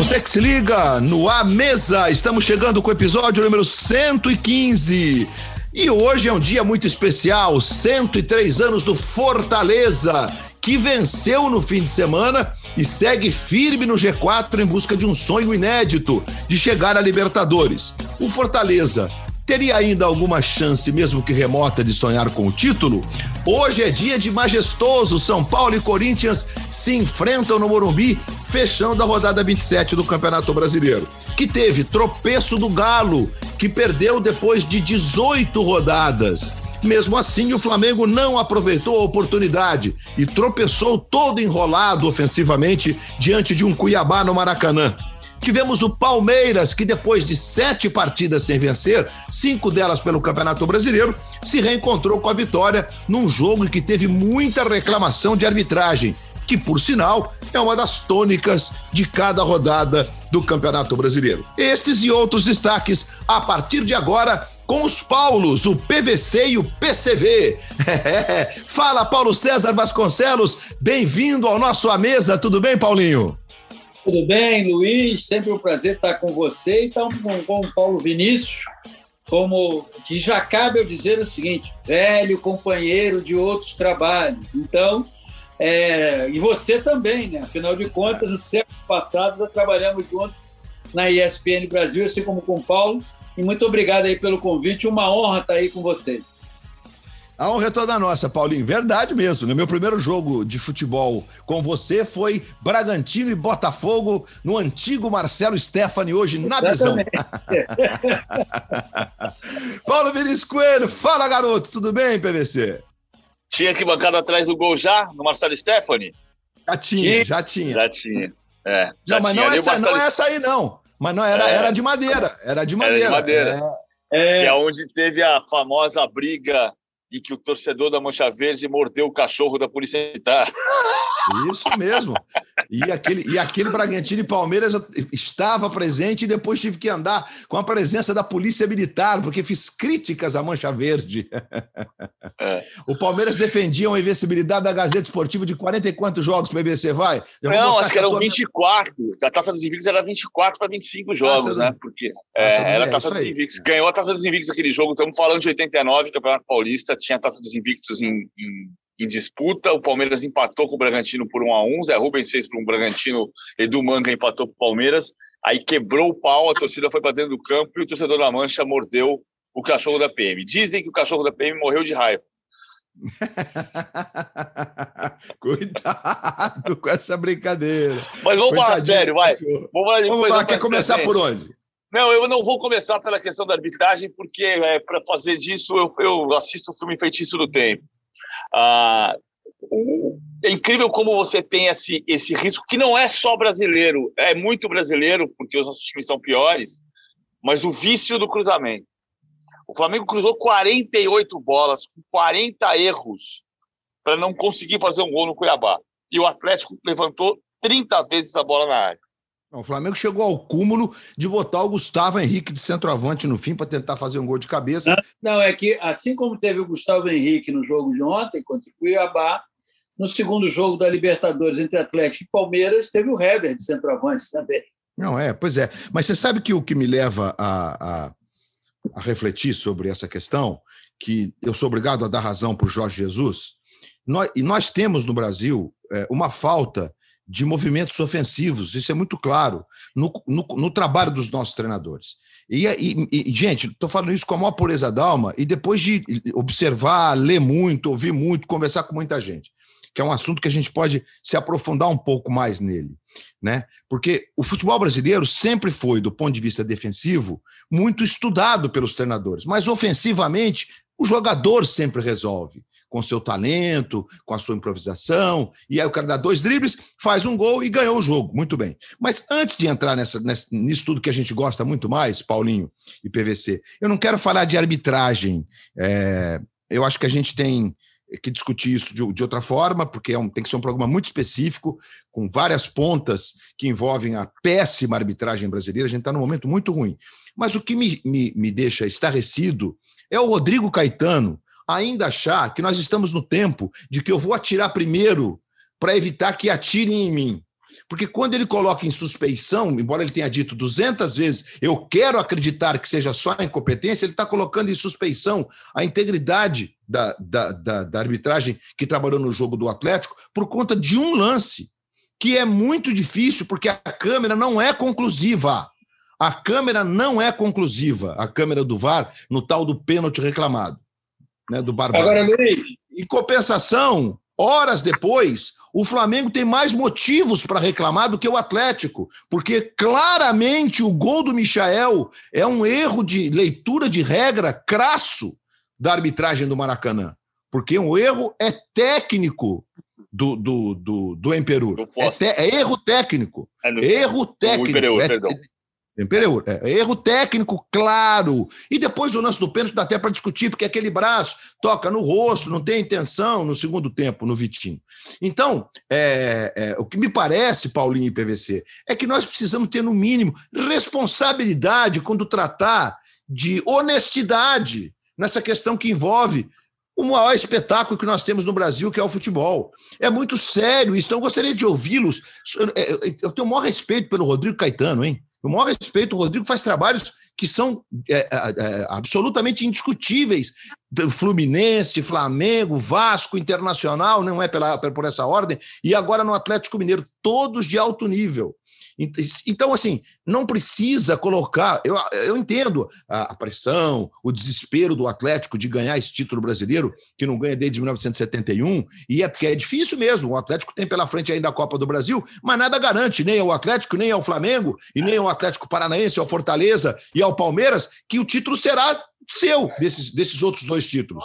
Você que se liga no A Mesa, estamos chegando com o episódio número 115. E hoje é um dia muito especial, 103 anos do Fortaleza, que venceu no fim de semana e segue firme no G4 em busca de um sonho inédito de chegar à Libertadores. O Fortaleza teria ainda alguma chance, mesmo que remota, de sonhar com o título? Hoje é dia de majestoso. São Paulo e Corinthians se enfrentam no Morumbi, fechando a rodada 27 do Campeonato Brasileiro, que teve tropeço do Galo, que perdeu depois de 18 rodadas. Mesmo assim, o Flamengo não aproveitou a oportunidade e tropeçou todo enrolado ofensivamente diante de um Cuiabá no Maracanã. Tivemos o Palmeiras, que depois de sete partidas sem vencer, cinco delas pelo Campeonato Brasileiro, se reencontrou com a vitória num jogo que teve muita reclamação de arbitragem, que, por sinal, é uma das tônicas de cada rodada do Campeonato Brasileiro. Estes e outros destaques a partir de agora com os Paulos, o PVC e o PCV. Fala, Paulo César Vasconcelos, bem-vindo ao nosso A Mesa, tudo bem, Paulinho? Tudo bem, Luiz? Sempre um prazer estar com você e estar com, com o Paulo Vinícius, como que já cabe eu dizer o seguinte, velho companheiro de outros trabalhos. Então, é, e você também, né? Afinal de contas, no século passado nós trabalhamos juntos na ESPN Brasil, assim como com o Paulo. E muito obrigado aí pelo convite, uma honra estar aí com vocês. A honra é toda nossa, Paulinho. Verdade mesmo. No meu primeiro jogo de futebol com você foi Bragantino e Botafogo no antigo Marcelo Stefani, hoje na visão. Paulo Vinícius Coelho, fala garoto, tudo bem, PVC? Tinha que bancada atrás do gol já, no Marcelo Stefani? Já tinha, já tinha. Já tinha. É, já não, mas tinha. não essa, Marcelo... não é essa aí, não. Mas não era, é. era de madeira. Era de madeira. Era de madeira. É. Que é onde teve a famosa briga e que o torcedor da Mancha Verde mordeu o cachorro da Polícia Militar. Isso mesmo. E aquele, e aquele Bragantino e Palmeiras estava presente e depois tive que andar com a presença da Polícia Militar, porque fiz críticas à Mancha Verde. É. O Palmeiras defendia uma invencibilidade da Gazeta Esportiva de 40 e quantos jogos, BBC, vai? Não, acho que eram tua... 24. A Taça dos Invictos era 24 para 25 jogos, né? Porque é, era a Taça dos Invictos. Ganhou a Taça dos Invictos aquele jogo, estamos falando de 89, Campeonato Paulista, tinha a Taça dos Invictos em, em em disputa. O Palmeiras empatou com o Bragantino por 1 a 1 Zé Rubens fez para um Bragantino, Edu Manga empatou para o Palmeiras. Aí quebrou o pau, a torcida foi para dentro do campo e o torcedor da Mancha mordeu o cachorro da PM. Dizem que o cachorro da PM morreu de raiva. Cuidado com essa brincadeira. Mas vamos falar sério, vai. Vamos lá, vamos lá quer começar por onde? Não, eu não vou começar pela questão da arbitragem, porque é, para fazer disso eu, eu assisto o filme Feitiço do Tempo. Ah, é incrível como você tem esse, esse risco, que não é só brasileiro, é muito brasileiro, porque os nossos times são piores, mas o vício do cruzamento. O Flamengo cruzou 48 bolas, com 40 erros, para não conseguir fazer um gol no Cuiabá. E o Atlético levantou 30 vezes a bola na área. O Flamengo chegou ao cúmulo de botar o Gustavo Henrique de centroavante no fim para tentar fazer um gol de cabeça. Não, é que assim como teve o Gustavo Henrique no jogo de ontem contra o Cuiabá, no segundo jogo da Libertadores entre Atlético e Palmeiras, teve o Heber de centroavante também. Não, é, pois é. Mas você sabe que o que me leva a, a, a refletir sobre essa questão, que eu sou obrigado a dar razão para o Jorge Jesus, nós, e nós temos no Brasil é, uma falta de movimentos ofensivos, isso é muito claro no, no, no trabalho dos nossos treinadores. E, e, e gente, estou falando isso com a maior pureza da alma, e depois de observar, ler muito, ouvir muito, conversar com muita gente, que é um assunto que a gente pode se aprofundar um pouco mais nele, né? Porque o futebol brasileiro sempre foi, do ponto de vista defensivo, muito estudado pelos treinadores, mas ofensivamente o jogador sempre resolve com seu talento, com a sua improvisação, e aí o cara dá dois dribles, faz um gol e ganhou o jogo. Muito bem. Mas antes de entrar nessa, nessa, nisso tudo que a gente gosta muito mais, Paulinho e PVC, eu não quero falar de arbitragem. É, eu acho que a gente tem que discutir isso de, de outra forma, porque é um, tem que ser um programa muito específico, com várias pontas que envolvem a péssima arbitragem brasileira. A gente está num momento muito ruim. Mas o que me, me, me deixa estarrecido é o Rodrigo Caetano, ainda achar que nós estamos no tempo de que eu vou atirar primeiro para evitar que atirem em mim. Porque quando ele coloca em suspeição, embora ele tenha dito 200 vezes, eu quero acreditar que seja só incompetência, ele está colocando em suspeição a integridade da, da, da, da arbitragem que trabalhou no jogo do Atlético por conta de um lance, que é muito difícil, porque a câmera não é conclusiva. A câmera não é conclusiva, a câmera do VAR, no tal do pênalti reclamado, né, do Barbado. Agora, Luiz. Em compensação, horas depois, o Flamengo tem mais motivos para reclamar do que o Atlético, porque claramente o gol do Michael é um erro de leitura de regra crasso da arbitragem do Maracanã. Porque um erro é técnico do, do, do, do Emperur. É, te, é, erro técnico. É erro técnico. É, Imperiur. É, erro técnico, claro. E depois o lance do pênalti dá até para discutir, porque aquele braço toca no rosto, não tem intenção no segundo tempo, no Vitinho. Então, é, é, o que me parece, Paulinho e PVC, é que nós precisamos ter, no mínimo, responsabilidade quando tratar de honestidade nessa questão que envolve o maior espetáculo que nós temos no Brasil, que é o futebol. É muito sério isso, então eu gostaria de ouvi-los. Eu tenho o maior respeito pelo Rodrigo Caetano, hein? O maior respeito, o Rodrigo faz trabalhos que são é, é, é, absolutamente indiscutíveis. Fluminense, Flamengo, Vasco, Internacional, não é pela, por essa ordem, e agora no Atlético Mineiro, todos de alto nível. Então, assim, não precisa colocar. Eu, eu entendo a, pressão, o desespero do Atlético de ganhar esse título brasileiro, que não ganha desde 1971, e é porque é difícil mesmo. O Atlético tem pela frente ainda a Copa do Brasil, mas nada garante, nem ao Atlético, nem ao Flamengo, e nem ao Atlético Paranaense, ao Fortaleza e ao Palmeiras, que o título será seu desses, desses outros dois títulos.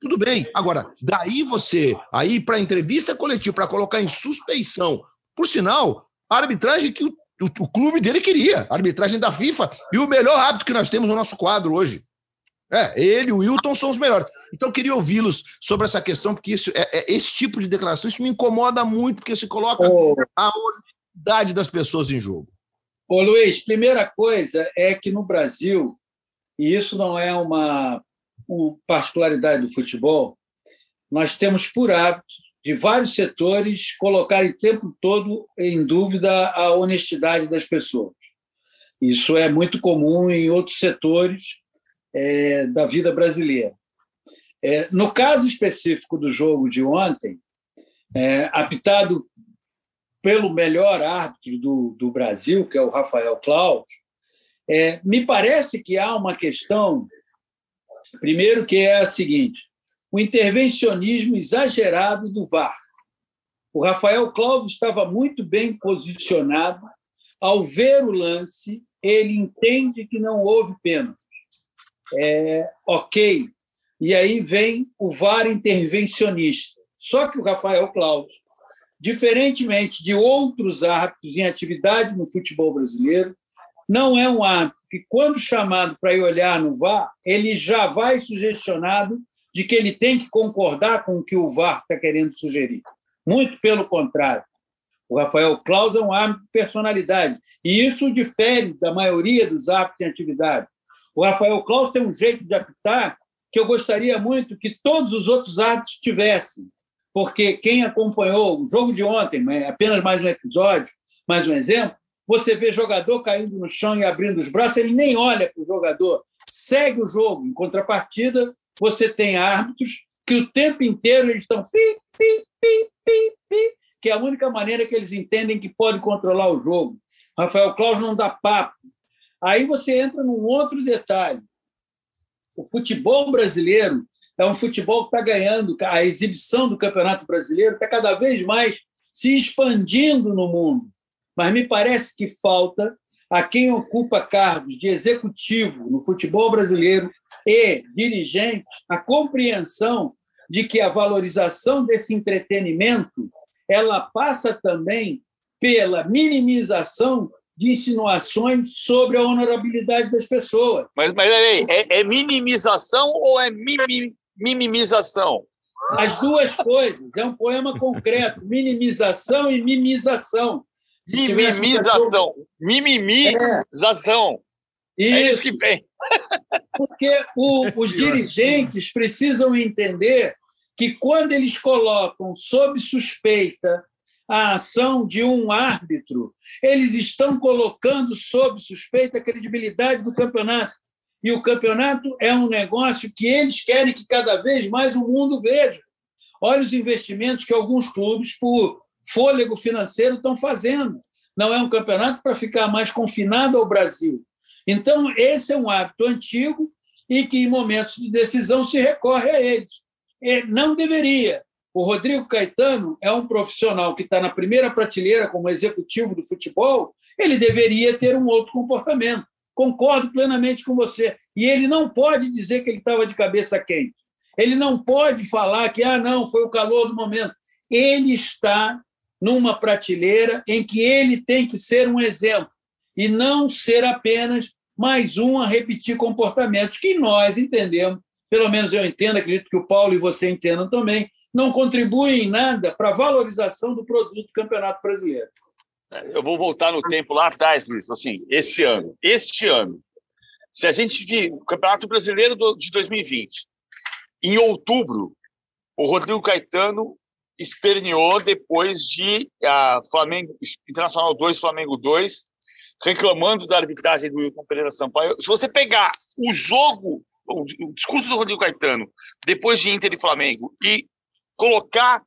Tudo bem. Agora, daí você, aí para entrevista coletiva, para colocar em suspeição, por sinal, a arbitragem que o, o, o, clube dele queria, a arbitragem da FIFA, e o melhor árbitro que nós temos no nosso quadro hoje. É, ele e o Wilton são os melhores. Então, eu queria ouvi-los sobre essa questão, porque isso, é, é, esse tipo de declaração isso me incomoda muito, porque se coloca oh. a honestidade das pessoas em jogo. Ô, Luiz, primeira coisa é que no Brasil, e isso não é uma, uma particularidade do futebol, nós temos por hábito de vários setores colocarem o tempo todo em dúvida a honestidade das pessoas. Isso é muito comum em outros setores é, da vida brasileira. É, no caso específico do jogo de ontem, é, apitado pelo melhor árbitro do, do Brasil, que é o Rafael Cláudio, é, me parece que há uma questão, primeiro, que é a seguinte: o intervencionismo exagerado do VAR. O Rafael Cláudio estava muito bem posicionado. Ao ver o lance, ele entende que não houve pênalti. É, ok. E aí vem o VAR intervencionista. Só que o Rafael Cláudio, diferentemente de outros árbitros em atividade no futebol brasileiro, não é um árbitro que, quando chamado para ir olhar no VAR, ele já vai sugestionado de que ele tem que concordar com o que o VAR está querendo sugerir. Muito pelo contrário. O Rafael Claus é um árbitro de personalidade, e isso difere da maioria dos árbitros em atividade. O Rafael Claus tem um jeito de apitar que eu gostaria muito que todos os outros árbitros tivessem, porque quem acompanhou o jogo de ontem, apenas mais um episódio, mais um exemplo, você vê jogador caindo no chão e abrindo os braços, ele nem olha para o jogador, segue o jogo. Em contrapartida, você tem árbitros que o tempo inteiro eles estão pi, pi, pi, pi, pi, que é a única maneira que eles entendem que pode controlar o jogo. Rafael Claus não dá papo. Aí você entra num outro detalhe. O futebol brasileiro é um futebol que está ganhando, a exibição do Campeonato Brasileiro está cada vez mais se expandindo no mundo. Mas me parece que falta a quem ocupa cargos de executivo no futebol brasileiro e dirigente a compreensão de que a valorização desse entretenimento ela passa também pela minimização de insinuações sobre a honorabilidade das pessoas. Mas, mas aí, é, é minimização ou é mimi, minimização? As duas coisas. É um poema concreto: minimização e mimização. Mimimização. Mimimização. É. é isso que vem. Porque o, os dirigentes precisam entender que quando eles colocam sob suspeita a ação de um árbitro, eles estão colocando sob suspeita a credibilidade do campeonato. E o campeonato é um negócio que eles querem que cada vez mais o mundo veja. Olha os investimentos que alguns clubes, por fôlego financeiro, estão fazendo. Não é um campeonato para ficar mais confinado ao Brasil. Então, esse é um hábito antigo e que, em momentos de decisão, se recorre a eles. E não deveria. O Rodrigo Caetano é um profissional que está na primeira prateleira como executivo do futebol, ele deveria ter um outro comportamento. Concordo plenamente com você. E ele não pode dizer que ele estava de cabeça quente. Ele não pode falar que, ah, não, foi o calor do momento. Ele está numa prateleira em que ele tem que ser um exemplo e não ser apenas mais um a repetir comportamentos que nós entendemos, pelo menos eu entendo, acredito que o Paulo e você entendam também, não contribuem em nada para a valorização do produto do Campeonato Brasileiro. Eu vou voltar no tempo lá atrás, Luiz, assim, esse ano, este ano, se a gente vir o Campeonato Brasileiro de 2020, em outubro, o Rodrigo Caetano esperneou depois de a Flamengo Internacional 2, Flamengo 2, reclamando da arbitragem do Wilton Pereira Sampaio. Se você pegar o jogo, o, discurso do Rodrigo Caetano, depois de Inter e Flamengo, e colocar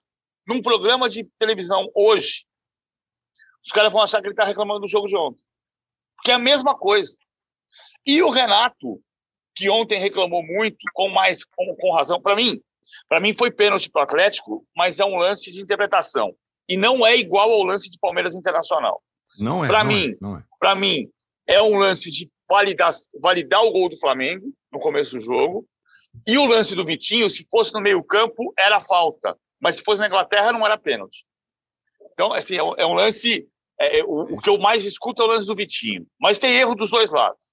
num programa de televisão hoje, os caras vão achar que ele está reclamando do jogo de ontem. Porque é a mesma coisa. E o Renato, que ontem reclamou muito, com mais com, com razão, para mim, para mim foi pênalti para o Atlético, mas é um lance de interpretação. E não é igual ao lance de Palmeiras Internacional. Não é. Para mim, é, é. Para mim é um lance de validar, validar o gol do Flamengo no começo do jogo. E o lance do Vitinho, se fosse no meio-campo, era falta. Mas se fosse na Inglaterra, não era pênalti. Então, assim, é um, é lance. É, é, o, o, que eu mais discuto é o lance do Vitinho. Mas tem erro dos dois lados.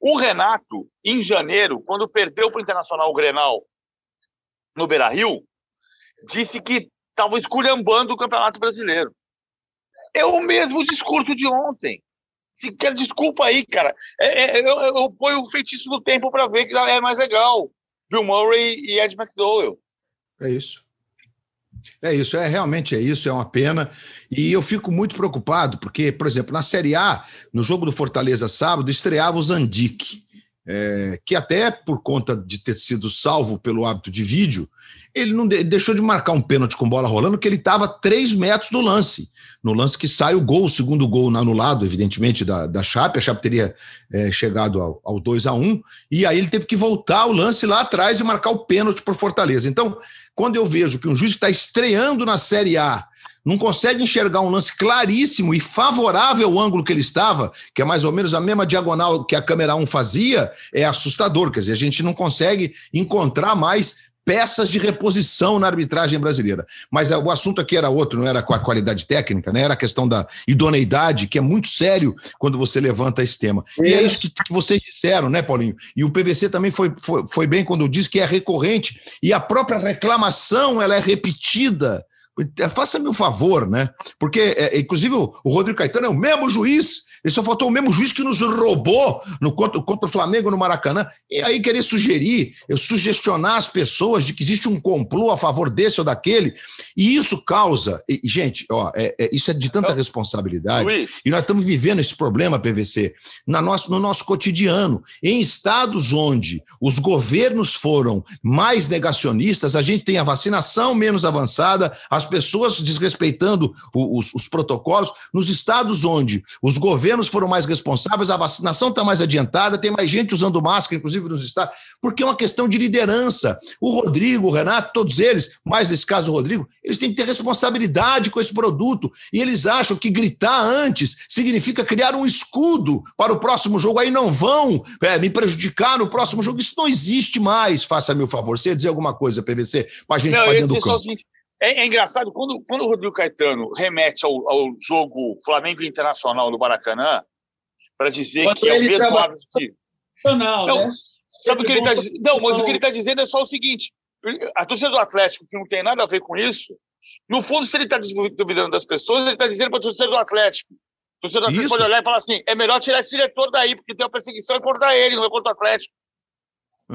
O Renato, em janeiro, quando perdeu para o Internacional o Grenal no Beira Rio, disse que estava esculhambando o Campeonato Brasileiro. É o mesmo discurso de ontem. Se quer desculpa aí, cara. É, é, eu, eu ponho o feitiço do tempo para ver que é mais legal. Bill Murray e Ed McDowell. É isso. É isso, é realmente é isso, é uma pena. E eu fico muito preocupado, porque, por exemplo, na Série A, no jogo do Fortaleza sábado, estreava o Zandic é, que até por conta de ter sido salvo pelo hábito de vídeo, ele não de, deixou de marcar um pênalti com bola rolando, que ele estava a três metros do lance. No lance que sai o gol, o segundo gol anulado, evidentemente, da, da Chape. A Chape teria é, chegado ao, ao 2 a 1 e aí ele teve que voltar o lance lá atrás e marcar o pênalti por Fortaleza. Então, quando eu vejo que um juiz está estreando na Série A não consegue enxergar um lance claríssimo e favorável ao ângulo que ele estava, que é mais ou menos a mesma diagonal que a câmera 1 fazia, é assustador. Quer dizer, a gente não consegue encontrar mais peças de reposição na arbitragem brasileira. Mas o assunto aqui era outro, não era com a qualidade técnica, né? era a questão da idoneidade, que é muito sério quando você levanta esse tema. E é isso que, que vocês disseram, né, Paulinho? E o PVC também foi, foi, foi bem quando disse que é recorrente, e a própria reclamação ela é repetida Faça-me um favor, né? Porque, é, inclusive, o Rodrigo Caetano é o mesmo juiz ele só faltou o mesmo juiz que nos roubou no contra, contra o Flamengo no Maracanã. E aí querer sugerir, eu sugestionar as pessoas de que existe um complô a favor desse ou daquele. E isso causa. E, gente, ó, é, é, isso é de tanta responsabilidade. Luiz. E nós estamos vivendo esse problema, PVC, na nosso, no nosso cotidiano. Em estados onde os governos foram mais negacionistas, a gente tem a vacinação menos avançada, as pessoas desrespeitando os, os protocolos. Nos estados onde os governos governos foram mais responsáveis, a vacinação está mais adiantada, tem mais gente usando máscara, inclusive nos estados, porque é uma questão de liderança. O Rodrigo, o Renato, todos eles, mais nesse caso o Rodrigo, eles têm que ter responsabilidade com esse produto. E eles acham que gritar antes significa criar um escudo para o próximo jogo. Aí não vão é, me prejudicar no próximo jogo. Isso não existe mais. Faça-me o favor. Você ia dizer alguma coisa, PVC, para a gente não, dentro do campo. É, é, engraçado, quando, quando o Rodrigo Caetano remete ao, ao jogo Flamengo Internacional no Maracanã, para dizer quando que é o mesmo árbitro que. Não, né? Sabe o que ele está dizendo? Não, mas o que ele está dizendo é só o seguinte: a torcida do Atlético, que não tem nada a ver com isso, no fundo, se ele está duvidando das pessoas, ele está dizendo para a torcida do Atlético. A torcida do Atlético pode olhar e falar assim: é melhor tirar esse diretor daí, porque tem uma perseguição e cortar ele, não é contra o Atlético.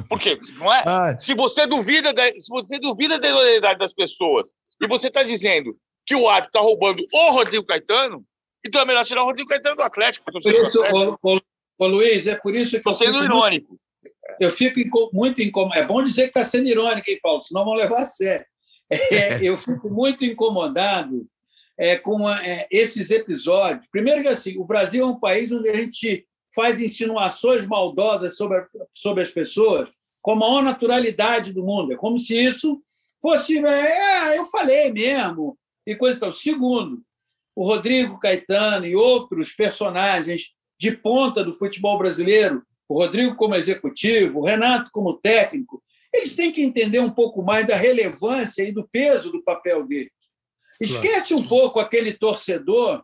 Por quê? Não é? Se você duvida da, se você duvida da idoneidade das pessoas e você está dizendo que o árbitro está roubando o Rodrigo Caetano, então é melhor tirar o Rodrigo Caetano do Atlético. Por isso, Atlético. Ô, ô, Luiz, é por isso que. Estou sendo irônico. Muito, eu fico muito incomodado. É bom dizer que está sendo irônico, hein, Paulo? Senão vão levar a sério. É, eu fico muito incomodado é, com a, é, esses episódios. Primeiro que assim, o Brasil é um país onde a gente faz insinuações maldosas sobre, a, sobre as pessoas com a maior naturalidade do mundo. É como se isso fosse. É, eu falei mesmo, e coisa e tal. Segundo, o Rodrigo Caetano e outros personagens de ponta do futebol brasileiro, o Rodrigo como executivo, o Renato como técnico, eles têm que entender um pouco mais da relevância e do peso do papel deles. Esquece um pouco aquele torcedor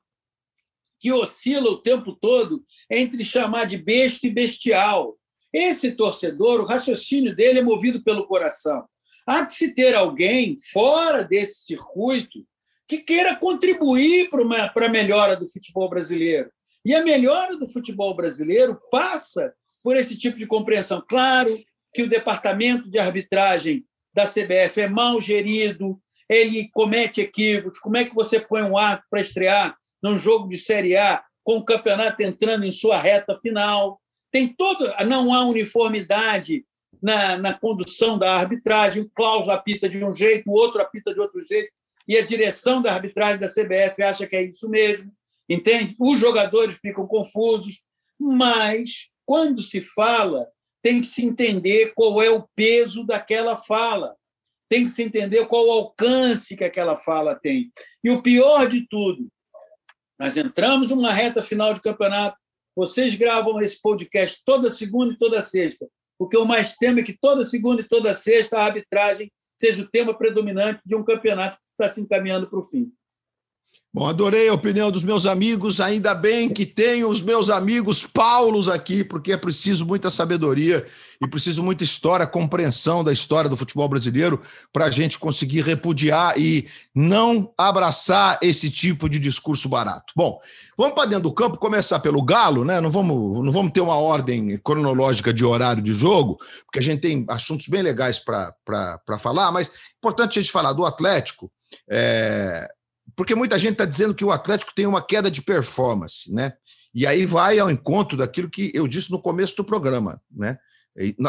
que oscila o tempo todo entre chamar de besta e bestial. Esse torcedor, o raciocínio dele é movido pelo coração. Há que se ter alguém fora desse circuito que queira contribuir para a melhora do futebol brasileiro. E a melhora do futebol brasileiro passa por esse tipo de compreensão. Claro que o departamento de arbitragem da CBF é mal gerido, ele comete equívocos. Como é que você põe um arco para estrear num jogo de Série A com o campeonato entrando em sua reta final? Tem todo, não há uniformidade na, na condução da arbitragem. O Klaus apita de um jeito, o outro apita de outro jeito, e a direção da arbitragem da CBF acha que é isso mesmo, entende? Os jogadores ficam confusos, mas quando se fala, tem que se entender qual é o peso daquela fala tem que se entender qual o alcance que aquela fala tem. E o pior de tudo, nós entramos numa reta final de campeonato, vocês gravam esse podcast toda segunda e toda sexta. O que eu mais temo é que toda segunda e toda sexta a arbitragem seja o tema predominante de um campeonato que está se encaminhando para o fim. Bom, adorei a opinião dos meus amigos. Ainda bem que tenho os meus amigos Paulos aqui, porque é preciso muita sabedoria e preciso muita história, compreensão da história do futebol brasileiro para a gente conseguir repudiar e não abraçar esse tipo de discurso barato. Bom, vamos para dentro do campo, começar pelo Galo, né? Não vamos, não vamos ter uma ordem cronológica de horário de jogo, porque a gente tem assuntos bem legais para falar, mas é importante a gente falar do Atlético. É, porque muita gente está dizendo que o Atlético tem uma queda de performance, né? E aí vai ao encontro daquilo que eu disse no começo do programa, né?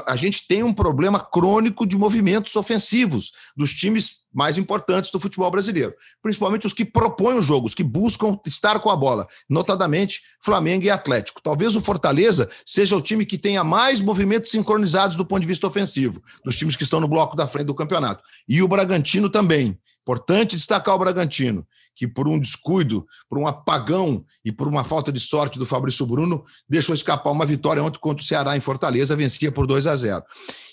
A gente tem um problema crônico de movimentos ofensivos dos times mais importantes do futebol brasileiro, principalmente os que propõem os que buscam estar com a bola, notadamente Flamengo e Atlético. Talvez o Fortaleza seja o time que tenha mais movimentos sincronizados do ponto de vista ofensivo, dos times que estão no bloco da frente do campeonato. E o Bragantino também. Importante destacar o Bragantino, que por um descuido, por um apagão e por uma falta de sorte do Fabrício Bruno, deixou escapar uma vitória ontem contra o Ceará em Fortaleza, vencia por 2 a 0.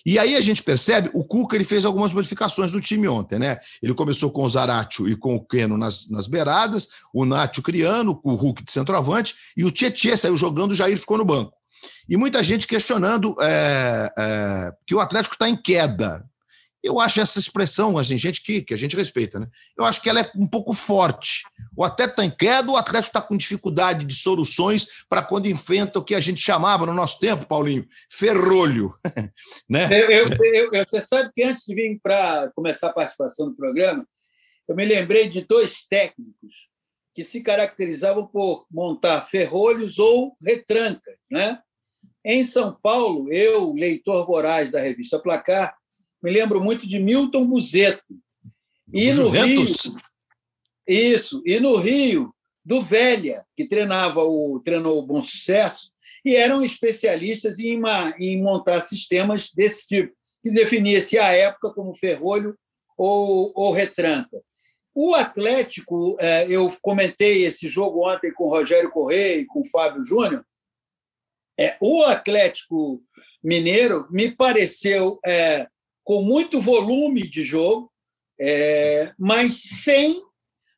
E aí a gente percebe, o Cuca ele fez algumas modificações no time ontem, né? Ele começou com o Zaratio e com o Keno nas, nas beiradas, o Nátio criando, o Hulk de centroavante, e o Tietchan saiu jogando, o Jair ficou no banco. E muita gente questionando é, é, que o Atlético está em queda. Eu acho essa expressão, assim, gente que, que a gente respeita, né? Eu acho que ela é um pouco forte. O atleta está em queda, o atleta está com dificuldade de soluções para quando enfrenta o que a gente chamava no nosso tempo, Paulinho, ferrolho. né? Eu, eu, eu, você sabe que antes de vir para começar a participação do programa, eu me lembrei de dois técnicos que se caracterizavam por montar ferrolhos ou retrancas. Né? Em São Paulo, eu, leitor voraz da revista Placar, me lembro muito de Milton Museto. E no Juventus? Rio, isso, e no Rio, do Velha, que treinava o treinou o Bom Sucesso, e eram especialistas em, uma, em montar sistemas desse tipo, que definia-se a época como ferrolho ou, ou retranca. O Atlético, é, eu comentei esse jogo ontem com o Rogério Correia e com o Fábio Júnior. É, o Atlético Mineiro me pareceu é, com muito volume de jogo, é, mas sem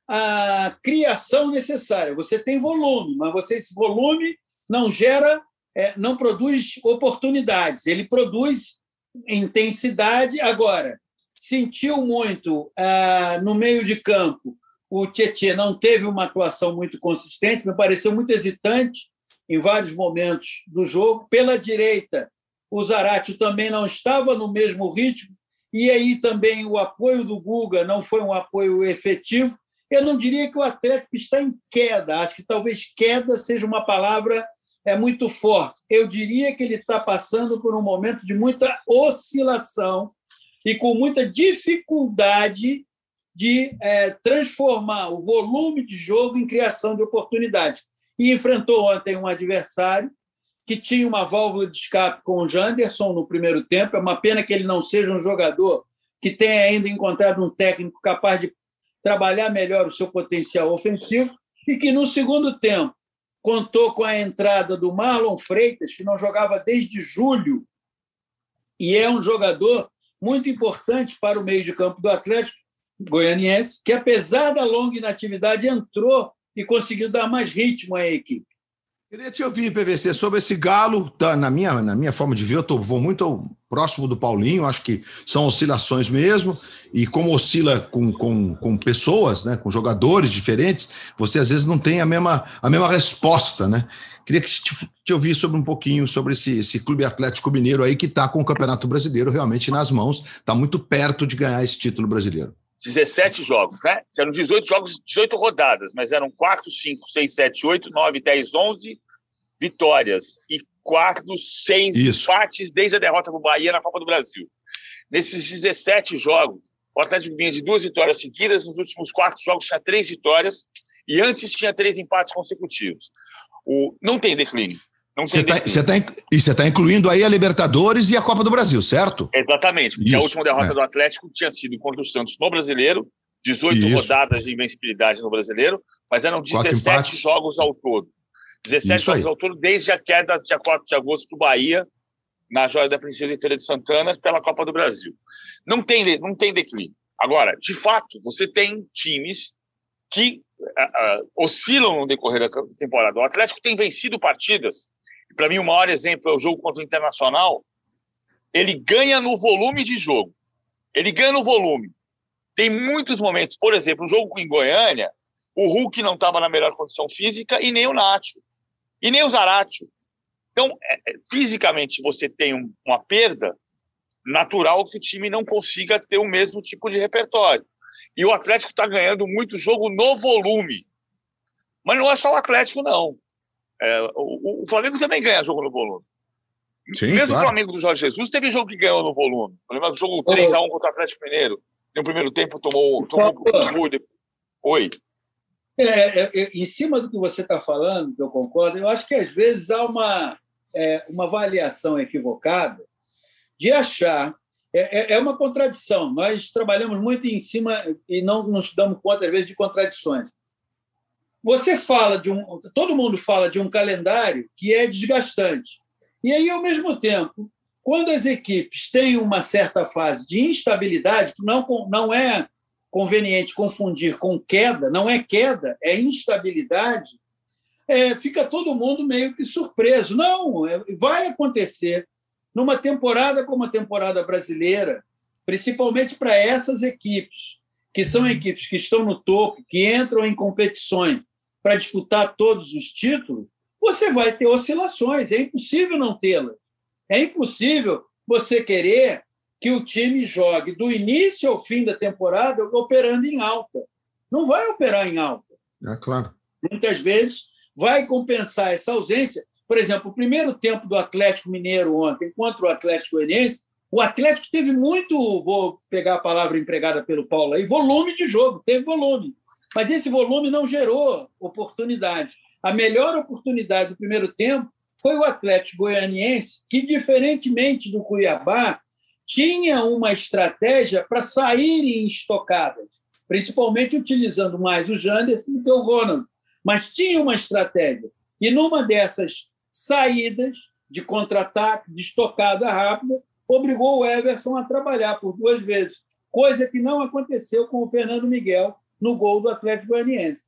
a criação necessária. Você tem volume, mas você esse volume não gera, é, não produz oportunidades. Ele produz intensidade. Agora, sentiu muito ah, no meio de campo. O Tietchan não teve uma atuação muito consistente, me pareceu muito hesitante em vários momentos do jogo. Pela direita, o Zaratio também não estava no mesmo ritmo, e aí também o apoio do Guga não foi um apoio efetivo. Eu não diria que o Atlético está em queda, acho que talvez queda seja uma palavra é muito forte. Eu diria que ele está passando por um momento de muita oscilação e com muita dificuldade de é, transformar o volume de jogo em criação de oportunidades. E enfrentou ontem um adversário que tinha uma válvula de escape com o Janderson no primeiro tempo. É uma pena que ele não seja um jogador que tenha ainda encontrado um técnico capaz de trabalhar melhor o seu potencial ofensivo e que no segundo tempo contou com a entrada do Marlon Freitas, que não jogava desde julho e é um jogador muito importante para o meio de campo do Atlético Goianiense, que apesar da longa inatividade entrou e conseguiu dar mais ritmo à equipe. Queria te ouvir, PVC, sobre esse Galo. Tá, na, minha, na minha forma de ver, eu tô, vou muito próximo do Paulinho, acho que são oscilações mesmo. E como oscila com, com, com pessoas, né, com jogadores diferentes, você às vezes não tem a mesma, a mesma resposta. Né? Queria que te, te ouvir sobre um pouquinho sobre esse, esse Clube Atlético Mineiro aí que está com o Campeonato Brasileiro realmente nas mãos, está muito perto de ganhar esse título brasileiro. 17 jogos, né? Eram 18 jogos, 18 rodadas, mas eram 4, 5, 6, 7, 8, 9, 10, 11 vitórias e quatro, seis Isso. empates desde a derrota para o Bahia na Copa do Brasil. Nesses 17 jogos, o Atlético vinha de duas vitórias seguidas, nos últimos quatro jogos tinha três vitórias e antes tinha três empates consecutivos. O, não tem declínio. Você tá, tá, e você está incluindo aí a Libertadores e a Copa do Brasil, certo? Exatamente, porque Isso, a última derrota é. do Atlético tinha sido contra o Santos no Brasileiro, 18 Isso. rodadas de invencibilidade no Brasileiro, mas eram 17 jogos ao todo. 17 jogos ao todo, desde a queda dia 4 de agosto do Bahia, na Joia da Princesa em Feira de Santana, pela Copa do Brasil. Não tem, não tem declínio. Agora, de fato, você tem times que uh, uh, oscilam no decorrer da temporada. O Atlético tem vencido partidas. Para mim, o maior exemplo é o jogo contra o Internacional. Ele ganha no volume de jogo. Ele ganha no volume. Tem muitos momentos, por exemplo, o jogo em Goiânia, o Hulk não estava na melhor condição física e nem o Nacho e nem o Zaratio. Então, é, é, fisicamente, você tem um, uma perda natural que o time não consiga ter o mesmo tipo de repertório. E o Atlético está ganhando muito jogo no volume. Mas não é só o Atlético, não. É, o, o, Flamengo também ganha jogo no volume. Sim, Mesmo claro. o Flamengo do Jorge Jesus teve jogo que ganhou no volume. Lembra do jogo 3x1 contra o Atlético Mineiro? No primeiro tempo tomou, tomou gol. Oi. É, é, é, em cima do que você está falando, que eu concordo, eu acho que às vezes há uma, é, uma avaliação equivocada de achar. É, é, é, uma contradição. Nós trabalhamos muito em cima e não nos damos conta, às vezes, de contradições. Você fala de um. Todo mundo fala de um calendário que é desgastante. E aí, ao mesmo tempo, quando as equipes têm uma certa fase de instabilidade, que não, não é conveniente confundir com queda, não é queda, é instabilidade, é, fica todo mundo meio que surpreso. Não, é, vai acontecer numa temporada como a temporada brasileira, principalmente para essas equipes, que são equipes que estão no topo, que entram em competições para disputar todos os títulos, você vai ter oscilações, é impossível não tê-las. É impossível você querer que o time jogue do início ao fim da temporada operando em alta. Não vai operar em alta. É claro. Muitas vezes vai compensar essa ausência. Por exemplo, o primeiro tempo do Atlético Mineiro ontem contra o Atlético Goianiense, o Atlético teve muito, vou pegar a palavra empregada pelo Paulo aí, volume de jogo, teve volume. Mas esse volume não gerou oportunidade. A melhor oportunidade do primeiro tempo foi o Atlético Goianiense, que, diferentemente do Cuiabá, tinha uma estratégia para sair em estocadas, principalmente utilizando mais o Janderson do que o Ronald, mas tinha uma estratégia. E numa dessas saídas de contra-ataque, de estocada rápida, obrigou o Everson a trabalhar por duas vezes, coisa que não aconteceu com o Fernando Miguel no gol do Atlético Goianiense.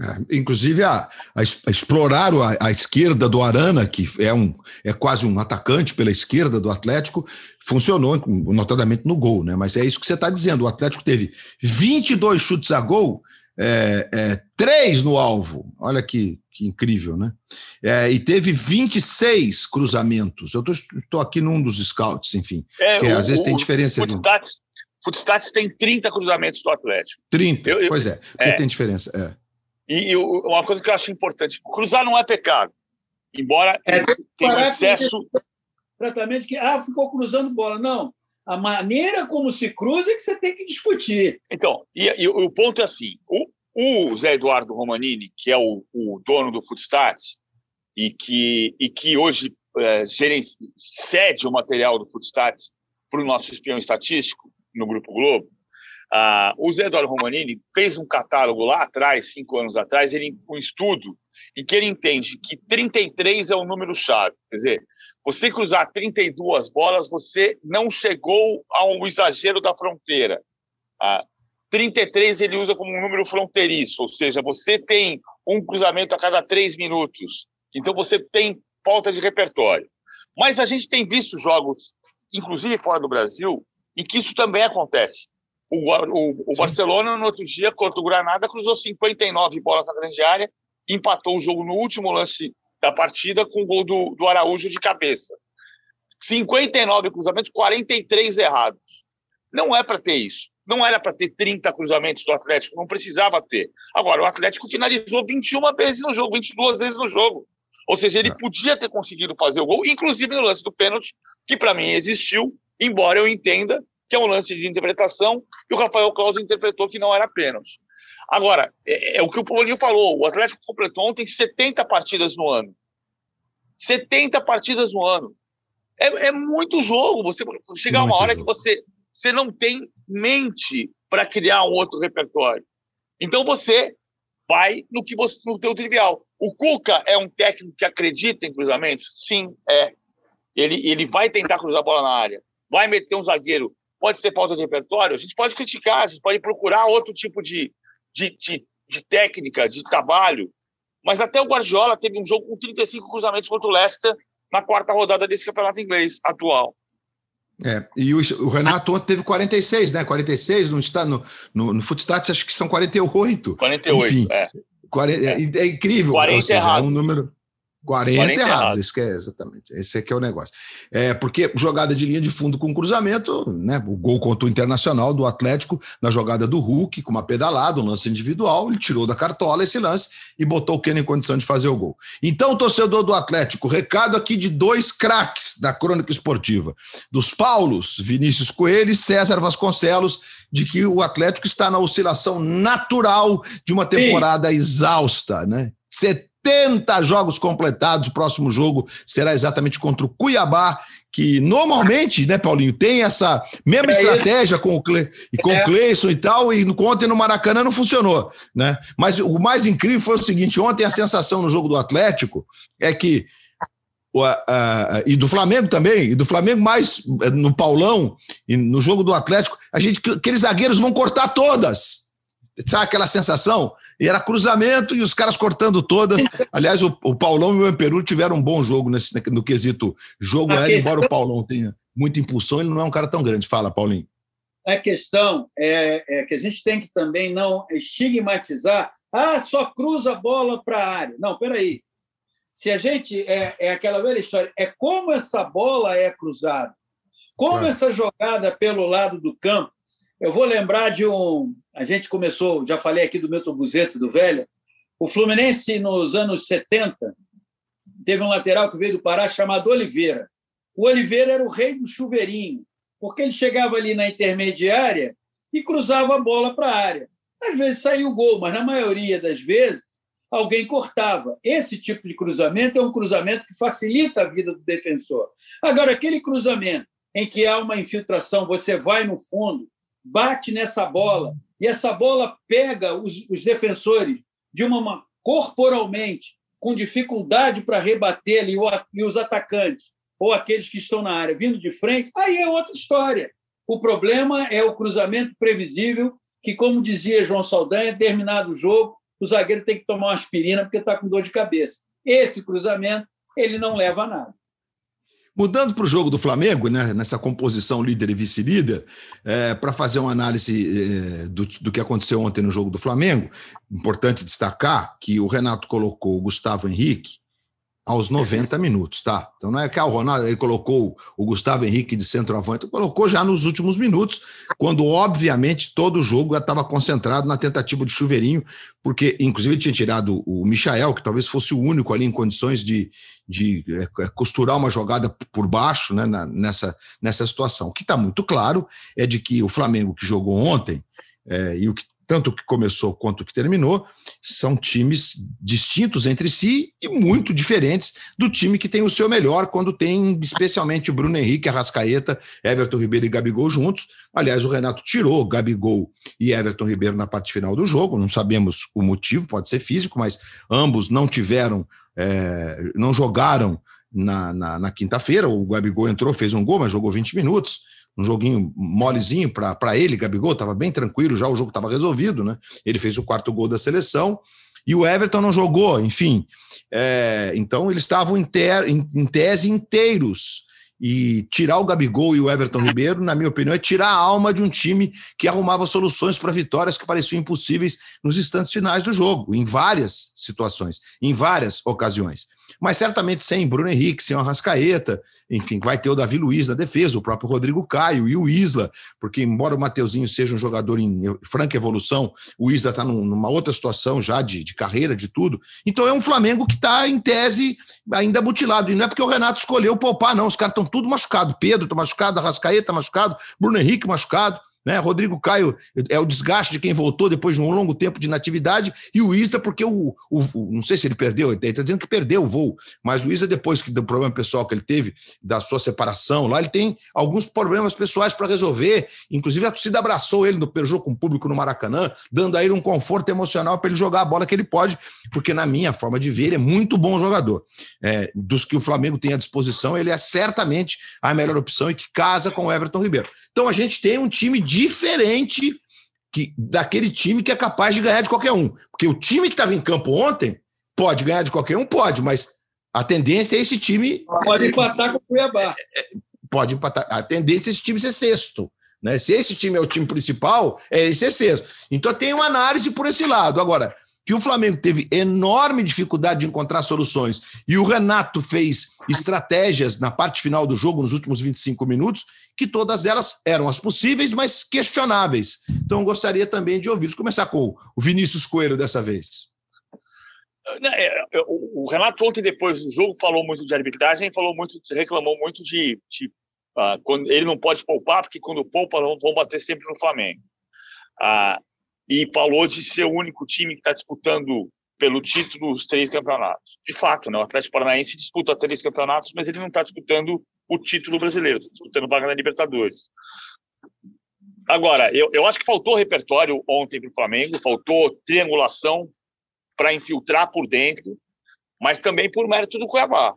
É, inclusive, a, a, a explorar a, a, esquerda do Arana, que é, um, é quase um atacante pela esquerda do Atlético, funcionou, notadamente no gol, né? Mas é isso que você está dizendo. O Atlético teve 22 chutes a gol, é, é, três no alvo. Olha que, que incrível, né? É, e teve 26 cruzamentos. Eu estou aqui num dos scouts, enfim. É, que o, às vezes tem diferença. O, o, Footstats tem 30 cruzamentos do Atlético. 30, eu, eu, pois é, porque é, tem diferença. É. E, e, uma coisa que eu acho importante, cruzar não é pecado, embora é, tenha um excesso... Tratamento que, ah, ficou cruzando bola. Não, a maneira como se cruza é que você tem que discutir. Então, e, e o ponto é assim, o, o Zé Eduardo Romanini, que é o, o dono do Footstats, e que, e que hoje é, cede o material do Footstats para o nosso espião estatístico no Grupo Globo, o Zé Eduardo Romanini fez um catálogo lá atrás, cinco anos atrás, ele, um estudo em que ele entende que 33 é o número-chave. Quer dizer, você cruzar 32 bolas, você não chegou ao exagero da fronteira. Ah, 33 ele usa como um número fronteiriço, ou seja, você tem um cruzamento a cada três minutos. Então você tem falta de repertório. Mas a gente tem visto jogos, inclusive fora do Brasil, em que isso também acontece. O, o, o Barcelona, no outro dia, contra o Granada, cruzou 59 bolas na grande área, empatou o jogo no último lance da partida com o gol do, do Araújo de cabeça. 59 cruzamentos, 43 errados. Não é para ter isso. Não era para ter 30 cruzamentos do Atlético, não precisava ter. Agora, o Atlético finalizou 21 vezes no jogo, 22 vezes no jogo. Ou seja, ele é. podia ter conseguido fazer o gol, inclusive no lance do pênalti, que para mim existiu, embora eu entenda que é um lance de interpretação e o Rafael Claus interpretou que não era pênalti. Agora, é, é, o que o Paulinho falou: o Atlético completou ontem 70 partidas no ano. 70 partidas no ano. É, é muito jogo. Você chegar muito uma hora jogo. que você, você não tem mente para criar um outro repertório. Então você vai no que você no teu trivial. O Cuca é um técnico que acredita em cruzamentos? Sim, é. Ele, ele vai tentar cruzar a bola na área, vai meter um zagueiro. Pode ser falta de repertório? A gente pode criticar, a gente pode procurar outro tipo de, de, de, de técnica, de trabalho. Mas até o Guardiola teve um jogo com 35 cruzamentos contra o Leicester na quarta rodada desse campeonato inglês atual. É, e o, o Renato ontem teve 46, né? 46, no, no, no, no Footstats acho que são 48. 48, Enfim, é. 40, é. é incrível. 40 seja, é um número. 40, 40 errados, isso que é exatamente. Esse aqui é o negócio. É, porque jogada de linha de fundo com cruzamento, né? O gol contra o Internacional do Atlético, na jogada do Hulk, com uma pedalada, um lance individual, ele tirou da cartola esse lance e botou o Keno em condição de fazer o gol. Então, torcedor do Atlético, recado aqui de dois craques da crônica esportiva: dos Paulos, Vinícius Coelho e César Vasconcelos, de que o Atlético está na oscilação natural de uma temporada Sim. exausta, né? 70 jogos completados. O próximo jogo será exatamente contra o Cuiabá, que normalmente, né, Paulinho, tem essa mesma é estratégia isso. com o, Cle, e com é. o Cleison e tal, e ontem no Maracanã não funcionou, né? Mas o mais incrível foi o seguinte: ontem a sensação no jogo do Atlético é que. Uh, uh, e do Flamengo também, e do Flamengo mais uh, no Paulão, e no jogo do Atlético, a gente, aqueles zagueiros vão cortar todas. Sabe aquela sensação? E era cruzamento e os caras cortando todas. Aliás, o, o Paulão e o Emperu tiveram um bom jogo nesse, no quesito jogo aéreo, embora o Paulão tenha muita impulsão, ele não é um cara tão grande. Fala, Paulinho. A questão é, é que a gente tem que também não estigmatizar. Ah, só cruza a bola para a área. Não, peraí. Se a gente. É, é aquela velha história. É como essa bola é cruzada. Como essa jogada pelo lado do campo eu vou lembrar de um. A gente começou, já falei aqui do Milton Buzeto, do Velha. O Fluminense, nos anos 70, teve um lateral que veio do Pará chamado Oliveira. O Oliveira era o rei do chuveirinho, porque ele chegava ali na intermediária e cruzava a bola para a área. Às vezes saía o gol, mas na maioria das vezes alguém cortava. Esse tipo de cruzamento é um cruzamento que facilita a vida do defensor. Agora, aquele cruzamento em que há uma infiltração, você vai no fundo, bate nessa bola e essa bola pega os, os defensores de uma corporalmente com dificuldade para rebater ali e os atacantes ou aqueles que estão na área vindo de frente, aí é outra história. O problema é o cruzamento previsível, que, como dizia João Saldanha, terminado o jogo, o zagueiro tem que tomar uma aspirina porque está com dor de cabeça. Esse cruzamento ele não leva a nada. Mudando para o jogo do Flamengo, né, nessa composição líder e vice-líder, é, para fazer uma análise é, do, do que aconteceu ontem no jogo do Flamengo, importante destacar que o Renato colocou o Gustavo Henrique aos 90 minutos, tá? Então não é que o Ronaldo ele colocou o Gustavo Henrique de centroavante, colocou já nos últimos minutos, quando obviamente todo o jogo estava concentrado na tentativa de chuveirinho, porque inclusive ele tinha tirado o Michael, que talvez fosse o único ali em condições de, de é, é costurar uma jogada por baixo né, na, nessa, nessa situação. O que está muito claro é de que o Flamengo que jogou ontem é, e o que tanto que começou quanto que terminou, são times distintos entre si e muito diferentes do time que tem o seu melhor quando tem especialmente o Bruno Henrique, Arrascaeta, Everton Ribeiro e Gabigol juntos. Aliás, o Renato tirou Gabigol e Everton Ribeiro na parte final do jogo, não sabemos o motivo, pode ser físico, mas ambos não tiveram, é, não jogaram na, na, na quinta-feira. O Gabigol entrou, fez um gol, mas jogou 20 minutos um joguinho molezinho para ele, Gabigol, estava bem tranquilo, já o jogo estava resolvido, né? Ele fez o quarto gol da seleção e o Everton não jogou, enfim. É, então eles estavam em, em, tese inteiros. E tirar o Gabigol e o Everton Ribeiro, na minha opinião, é tirar a alma de um time que arrumava soluções para vitórias que pareciam impossíveis nos instantes finais do jogo, em várias situações, em várias ocasiões mas certamente sem Bruno Henrique, sem o Arrascaeta, enfim, vai ter o Davi Luiz na defesa, o próprio Rodrigo Caio e o Isla, porque embora o Mateuzinho seja um jogador em franca evolução, o Isla está numa outra situação já de, de carreira, de tudo. Então é um Flamengo que está, em tese, ainda mutilado. E não é porque o Renato escolheu poupar, não. Os caras estão tudo machucados. Pedro está machucado, Arrascaeta está machucado, Bruno Henrique machucado. Né? Rodrigo Caio é o desgaste de quem voltou depois de um longo tempo de inatividade, e o Isla, porque o, o, o não sei se ele perdeu, ele está dizendo que perdeu o voo, mas o Isla, depois do problema pessoal que ele teve, da sua separação lá, ele tem alguns problemas pessoais para resolver. Inclusive, a torcida abraçou ele no jogo com o público no Maracanã, dando a ele um conforto emocional para ele jogar a bola que ele pode, porque, na minha forma de ver, ele é muito bom jogador. É, dos que o Flamengo tem à disposição, ele é certamente a melhor opção e que casa com o Everton Ribeiro. Então, a gente tem um time diferente que, daquele time que é capaz de ganhar de qualquer um. Porque o time que estava em campo ontem pode ganhar de qualquer um, pode, mas a tendência é esse time. Pode empatar com o Cuiabá. É, é, pode empatar. A tendência é esse time ser sexto. Né? Se esse time é o time principal, é ele ser sexto. Então tem uma análise por esse lado. Agora, que o Flamengo teve enorme dificuldade de encontrar soluções e o Renato fez estratégias na parte final do jogo, nos últimos 25 minutos, que todas elas eram as possíveis, mas questionáveis. Então, eu gostaria também de ouvir. Começar com o Vinícius Coelho dessa vez. É, o Renato ontem depois do jogo falou muito de arbitragem, falou muito, reclamou muito de, de uh, quando ele não pode poupar porque quando poupa vão bater sempre no Flamengo. Uh, e falou de ser o único time que está disputando pelo título os três campeonatos. De fato, né, o Atlético Paranaense disputa três campeonatos, mas ele não está disputando o título brasileiro, está disputando vaga na Libertadores. Agora, eu, eu acho que faltou repertório ontem para o Flamengo, faltou triangulação para infiltrar por dentro, mas também por mérito do Cuiabá.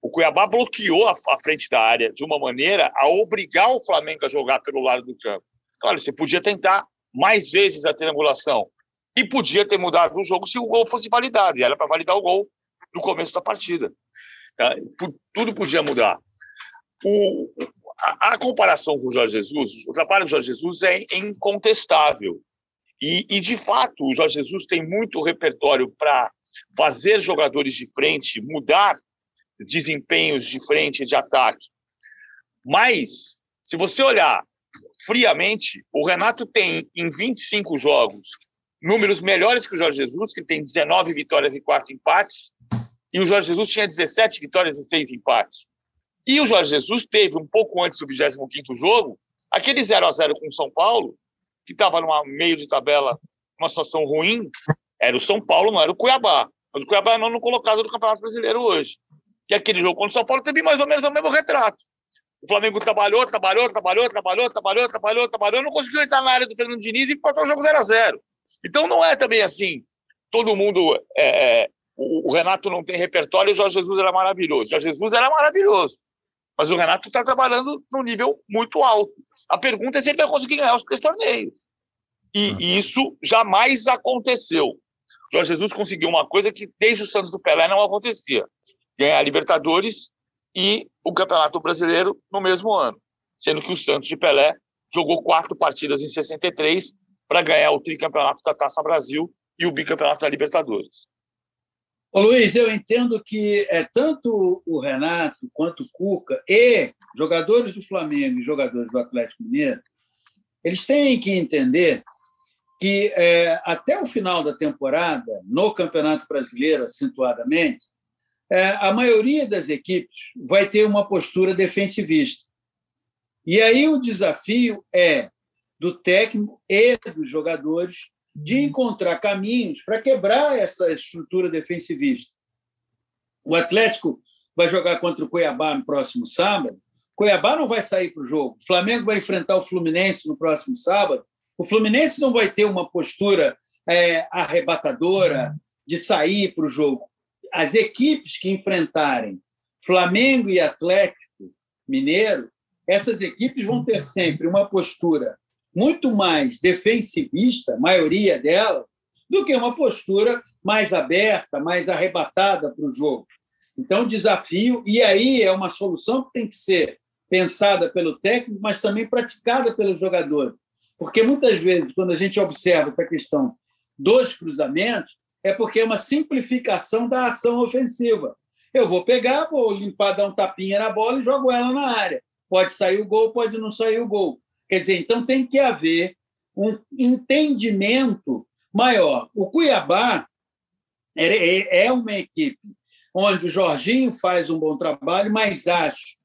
O Cuiabá bloqueou a, a frente da área de uma maneira a obrigar o Flamengo a jogar pelo lado do campo. Claro, você podia tentar mais vezes a triangulação. E podia ter mudado o jogo se o gol fosse validado. E era para validar o gol no começo da partida. Tá? Tudo podia mudar. O, a, a, comparação com o Jorge Jesus, o trabalho do Jorge Jesus é incontestável. E, e de fato, o Jorge Jesus tem muito repertório para fazer jogadores de frente mudar desempenhos de frente de ataque. Mas, se você olhar friamente, o Renato tem em 25 jogos números melhores que o Jorge Jesus, que tem 19 vitórias e 4 empates, e o Jorge Jesus tinha 17 vitórias e 6 empates. E o Jorge Jesus teve, um pouco antes do 25º jogo, aquele 0 a 0 com o São Paulo, que estava no meio de tabela, uma situação ruim, era o São Paulo, não era o Cuiabá. Mas o Cuiabá é nono colocado do Campeonato Brasileiro hoje. E aquele jogo contra o São Paulo teve mais ou menos o mesmo retrato. O Flamengo trabalhou, trabalhou, trabalhou, trabalhou, trabalhou, trabalhou, trabalhou, não conseguiu entrar na área do Fernando Diniz e empatou o jogo 0 a 0 Então não é também assim, todo mundo. É, é, o, Renato não tem repertório e o Jorge Jesus era maravilhoso. O Jorge Jesus era maravilhoso. Mas o Renato está trabalhando num nível muito alto. A pergunta é se ele vai conseguir ganhar os três torneios. E, e uhum. isso jamais aconteceu. O Jorge Jesus conseguiu uma coisa que desde o Santos do Pelé não acontecia: ganhar a Libertadores e o Campeonato Brasileiro no mesmo ano, sendo que o Santos de Pelé jogou quatro partidas em 63 para ganhar o tricampeonato da Taça Brasil e o bicampeonato da Libertadores. Ô, Luiz, eu entendo que é tanto o Renato quanto o Cuca e jogadores do Flamengo e jogadores do Atlético Mineiro, eles têm que entender que é, até o final da temporada, no Campeonato Brasileiro, acentuadamente, é, a maioria das equipes vai ter uma postura defensivista. E aí o desafio é do técnico e dos jogadores de encontrar caminhos para quebrar essa estrutura defensivista. O Atlético vai jogar contra o Cuiabá no próximo sábado. Cuiabá não vai sair para o jogo. O Flamengo vai enfrentar o Fluminense no próximo sábado. O Fluminense não vai ter uma postura é, arrebatadora de sair para o jogo. As equipes que enfrentarem Flamengo e Atlético Mineiro, essas equipes vão ter sempre uma postura muito mais defensivista, maioria dela, do que uma postura mais aberta, mais arrebatada para o jogo. Então, desafio, e aí é uma solução que tem que ser pensada pelo técnico, mas também praticada pelos jogadores. Porque muitas vezes, quando a gente observa essa questão dos cruzamentos, é porque é uma simplificação da ação ofensiva. Eu vou pegar, vou limpar, dar um tapinha na bola e jogo ela na área. Pode sair o gol, pode não sair o gol. Quer dizer, então tem que haver um entendimento maior. O Cuiabá é, é uma equipe onde o Jorginho faz um bom trabalho, mas acho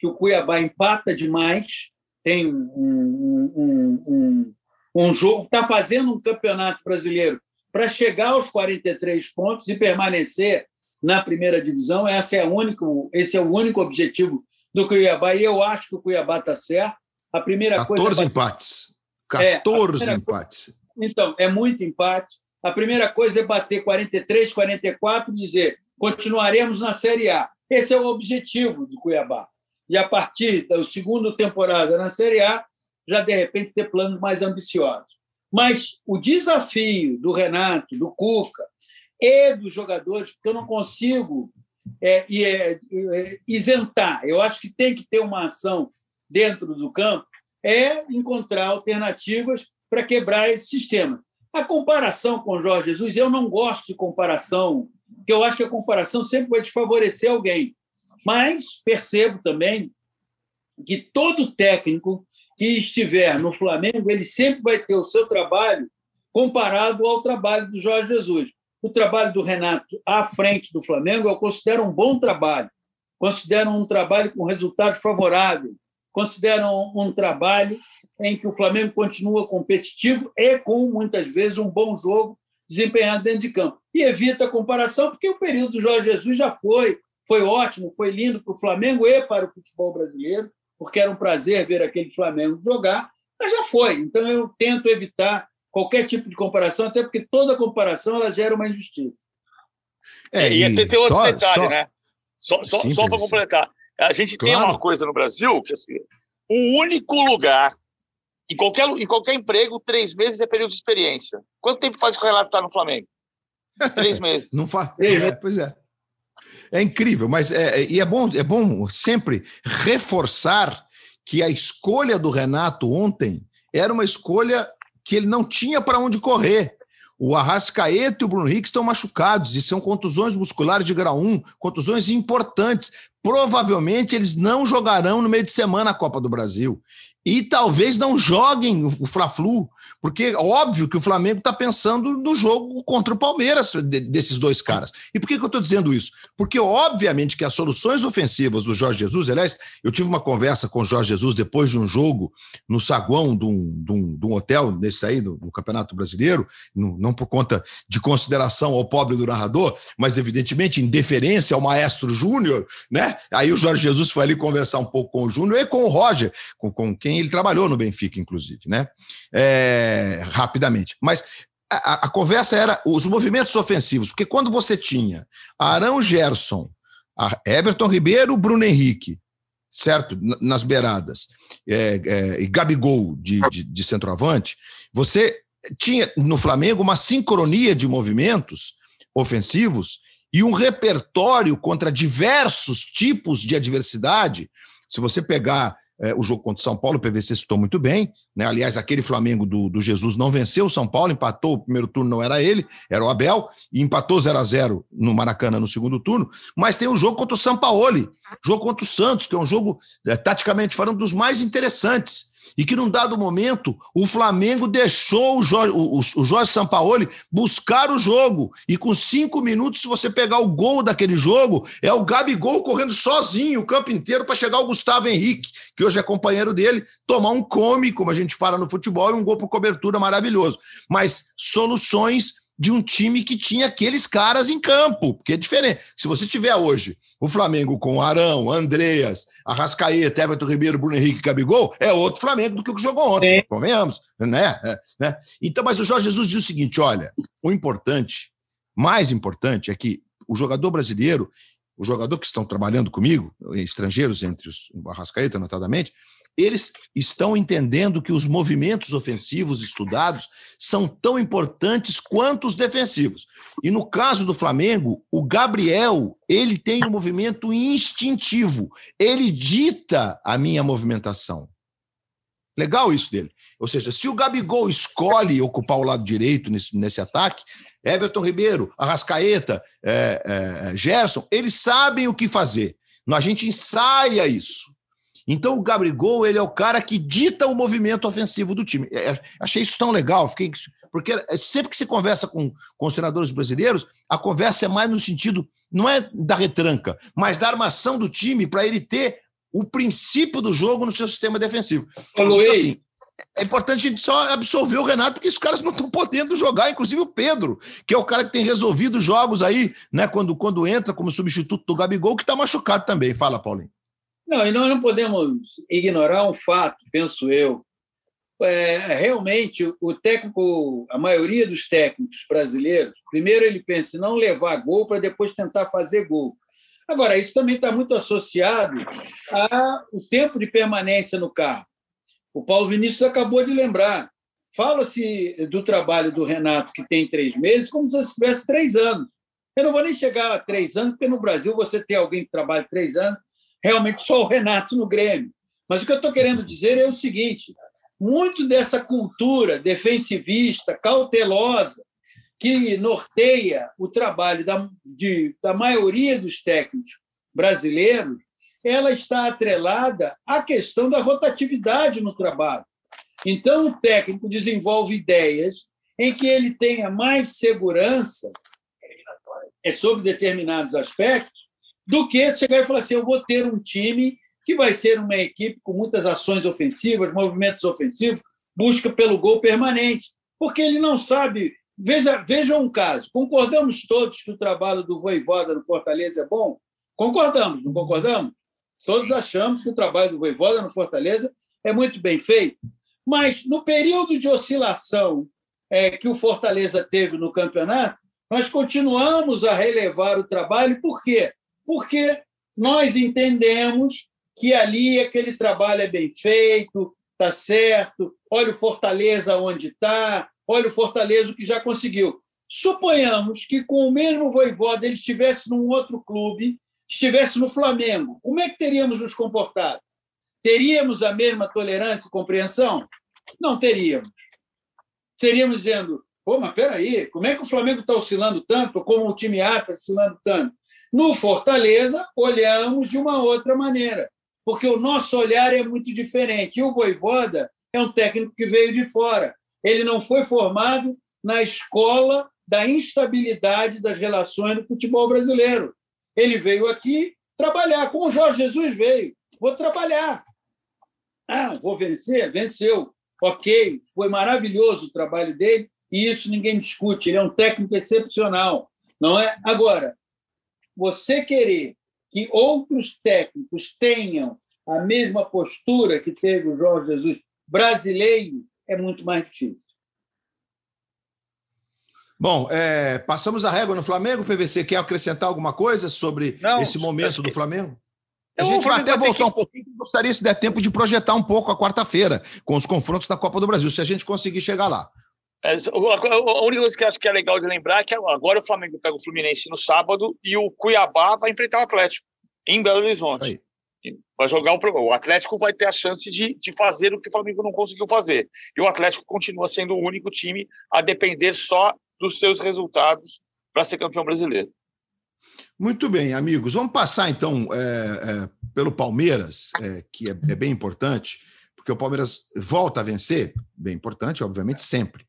que o Cuiabá empata demais, tem um, um, um, um jogo, está fazendo um campeonato brasileiro para chegar aos 43 pontos e permanecer na primeira divisão. Esse é, único, esse é o único objetivo do Cuiabá, e eu acho que o Cuiabá está certo. A primeira 14 coisa. É empates. 14 é, empates. Então, é muito empate. A primeira coisa é bater 43, 44 e dizer continuaremos na Série A. Esse é o objetivo do Cuiabá. E a partir da segunda temporada na Série A, já de repente ter planos mais ambiciosos. Mas o desafio do Renato, do Cuca e dos jogadores, porque eu não consigo é, é, é, isentar, eu acho que tem que ter uma ação dentro do campo, é encontrar alternativas para quebrar esse sistema. A comparação com Jorge Jesus, eu não gosto de comparação, porque eu acho que a comparação sempre vai desfavorecer alguém. Mas percebo também que todo técnico que estiver no Flamengo, ele sempre vai ter o seu trabalho comparado ao trabalho do Jorge Jesus. O trabalho do Renato à frente do Flamengo eu considero um bom trabalho, considero um trabalho com resultados favoráveis, consideram um trabalho em que o Flamengo continua competitivo e com, muitas vezes, um bom jogo desempenhado dentro de campo. E evita a comparação, porque o período do Jorge Jesus já foi, foi ótimo, foi lindo para o Flamengo e para o futebol brasileiro, porque era um prazer ver aquele Flamengo jogar, mas já foi. Então eu tento evitar qualquer tipo de comparação, até porque toda comparação ela gera uma injustiça. É, e, e tem outro só, detalhe, só, né? Só, só, só para completar. A gente claro. tem uma coisa no Brasil que assim, o único lugar, em qualquer, em qualquer emprego, três meses é período de experiência. Quanto tempo faz que o Renato está no Flamengo? Três meses. Não faz. É, pois é. É incrível, mas é, é, e é bom, é bom sempre reforçar que a escolha do Renato ontem era uma escolha que ele não tinha para onde correr. O Arrascaeta e o Bruno Henrique estão machucados e são contusões musculares de grau 1, contusões importantes. Provavelmente eles não jogarão no meio de semana a Copa do Brasil. E talvez não joguem o Fla-Flu, porque óbvio que o Flamengo está pensando no jogo contra o Palmeiras desses dois caras. E por que, que eu estou dizendo isso? Porque, obviamente, que as soluções ofensivas do Jorge Jesus, aliás, eu tive uma conversa com o Jorge Jesus depois de um jogo no saguão de um, de um, de um hotel, nesse aí, do, do Campeonato Brasileiro, no, não por conta de consideração ao pobre do narrador, mas, evidentemente, em deferência ao maestro Júnior, né? Aí o Jorge Jesus foi ali conversar um pouco com o Júnior e com o Roger, com, com quem ele trabalhou no Benfica, inclusive, né? É rapidamente. Mas a, a, conversa era os movimentos ofensivos, porque quando você tinha Arão Gerson, Everton Ribeiro, Bruno Henrique, certo? Nas beiradas, é, é, e Gabigol de, de, de centroavante, você tinha no Flamengo uma sincronia de movimentos ofensivos e um repertório contra diversos tipos de adversidade. Se você pegar é, o jogo contra o São Paulo, o PVC citou muito bem. Né? Aliás, aquele Flamengo do, do Jesus não venceu o São Paulo, empatou. O primeiro turno não era ele, era o Abel, e empatou 0 a 0 no Maracanã no segundo turno. Mas tem o jogo contra o São Paulo, jogo contra o Santos, que é um jogo, é, taticamente falando, dos mais interessantes e que num dado momento o Flamengo deixou o Jorge, o, o Jorge Sampaoli buscar o jogo. E com cinco minutos, se você pegar o gol daquele jogo, é o Gabigol correndo sozinho o campo inteiro para chegar o Gustavo Henrique, que hoje é companheiro dele, tomar um come, como a gente fala no futebol, e um gol por cobertura maravilhoso. Mas soluções de um time que tinha aqueles caras em campo, porque é diferente. Se você tiver hoje o Flamengo com Arão, Andreas, Arrascaeta, Everton Ribeiro, Bruno Henrique e Gabigol, é outro Flamengo do que o que jogou ontem, é. convenhamos, né? É, né? Então, mas o Jorge Jesus diz o seguinte, olha, o importante, mais importante é que o jogador brasileiro, o jogador que estão trabalhando comigo, estrangeiros entre os Arrascaeta, notadamente, eles estão entendendo que os movimentos ofensivos estudados são tão importantes quanto os defensivos. E no caso do Flamengo, o Gabriel, ele tem um movimento instintivo. Ele dita a minha movimentação. Legal isso dele. Ou seja, se o Gabigol escolhe ocupar o lado direito nesse, nesse ataque, Everton Ribeiro, Arrascaeta, é, é, Gerson, eles sabem o que fazer. A gente ensaia isso. Então o Gabigol ele é o cara que dita o movimento ofensivo do time. É, achei isso tão legal, fiquei porque sempre que se conversa com, com os treinadores brasileiros, a conversa é mais no sentido não é da retranca, mas da armação do time para ele ter o princípio do jogo no seu sistema defensivo. Então, assim, é importante a gente só absorver o Renato, porque os caras não estão podendo jogar, inclusive o Pedro, que é o cara que tem resolvido jogos aí, né? Quando, quando entra como substituto do Gabigol, que está machucado também. Fala, Paulinho. Não, e nós não podemos ignorar um fato, penso eu. É, realmente, o técnico, a maioria dos técnicos brasileiros, primeiro ele pensa em não levar gol para depois tentar fazer gol. Agora, isso também está muito associado ao tempo de permanência no carro. O Paulo Vinícius acabou de lembrar. Fala-se do trabalho do Renato, que tem três meses, como se tivesse três anos. Eu não vou nem chegar a três anos, porque no Brasil você tem alguém que trabalha três anos, realmente só o Renato no Grêmio. Mas o que eu estou querendo dizer é o seguinte: muito dessa cultura defensivista, cautelosa, que norteia o trabalho da, de, da maioria dos técnicos brasileiros, ela está atrelada à questão da rotatividade no trabalho. Então, o técnico desenvolve ideias em que ele tenha mais segurança é sobre determinados aspectos do que chegar e falar assim: eu vou ter um time que vai ser uma equipe com muitas ações ofensivas, movimentos ofensivos, busca pelo gol permanente, porque ele não sabe. Veja, veja um caso: concordamos todos que o trabalho do Voivoda no Fortaleza é bom? Concordamos, não concordamos? Todos achamos que o trabalho do Voivoda no Fortaleza é muito bem feito. Mas no período de oscilação é, que o Fortaleza teve no campeonato, nós continuamos a relevar o trabalho, por quê? Porque nós entendemos que ali aquele trabalho é bem feito, está certo, olha o Fortaleza onde está, olha o Fortaleza o que já conseguiu. Suponhamos que com o mesmo voivoda ele estivesse num outro clube, estivesse no Flamengo, como é que teríamos nos comportado? Teríamos a mesma tolerância e compreensão? Não teríamos. Seríamos dizendo, Pô, mas peraí, como é que o Flamengo está oscilando tanto, como o time A está oscilando tanto? No Fortaleza, olhamos de uma outra maneira, porque o nosso olhar é muito diferente. E o Voivoda é um técnico que veio de fora. Ele não foi formado na escola da instabilidade das relações do futebol brasileiro. Ele veio aqui trabalhar, como o Jorge Jesus veio. Vou trabalhar. Ah, vou vencer? Venceu. Ok, foi maravilhoso o trabalho dele e isso ninguém discute. Ele é um técnico excepcional, não é? Agora, você querer que outros técnicos tenham a mesma postura que teve o Jorge Jesus brasileiro é muito mais difícil. Bom, é, passamos a régua no Flamengo. PVC quer acrescentar alguma coisa sobre Não, esse momento do Flamengo? A gente vai até voltar que... um pouquinho. Gostaria, se der tempo, de projetar um pouco a quarta-feira com os confrontos da Copa do Brasil, se a gente conseguir chegar lá. É, a única coisa que acho que é legal de lembrar é que agora o Flamengo pega o Fluminense no sábado e o Cuiabá vai enfrentar o Atlético em Belo Horizonte. Vai jogar o, o Atlético vai ter a chance de, de fazer o que o Flamengo não conseguiu fazer. E o Atlético continua sendo o único time a depender só dos seus resultados para ser campeão brasileiro. Muito bem, amigos. Vamos passar então é, é, pelo Palmeiras, é, que é, é, bem importante, porque o Palmeiras volta a vencer, bem importante, obviamente, sempre.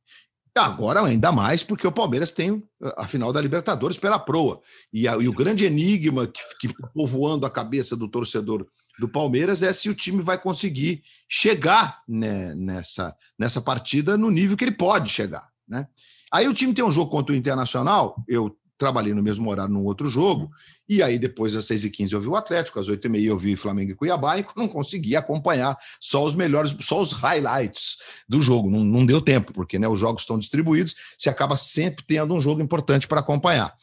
Agora, ainda mais, porque o Palmeiras tem a final da Libertadores pela proa. E, a, e o grande enigma que, que ficou voando a cabeça do torcedor do Palmeiras é se o time vai conseguir chegar né, nessa, nessa partida no nível que ele pode chegar. Né? Aí o time tem um jogo contra o Internacional, eu trabalhei no mesmo horário num outro jogo, e aí depois às 6h15 eu vi o Atlético, às 8h30 eu vi Flamengo e Cuiabá, e não consegui acompanhar só os melhores, só os highlights do jogo. Não, não deu tempo, porque né, os jogos estão distribuídos, você acaba sempre tendo um jogo importante para acompanhar.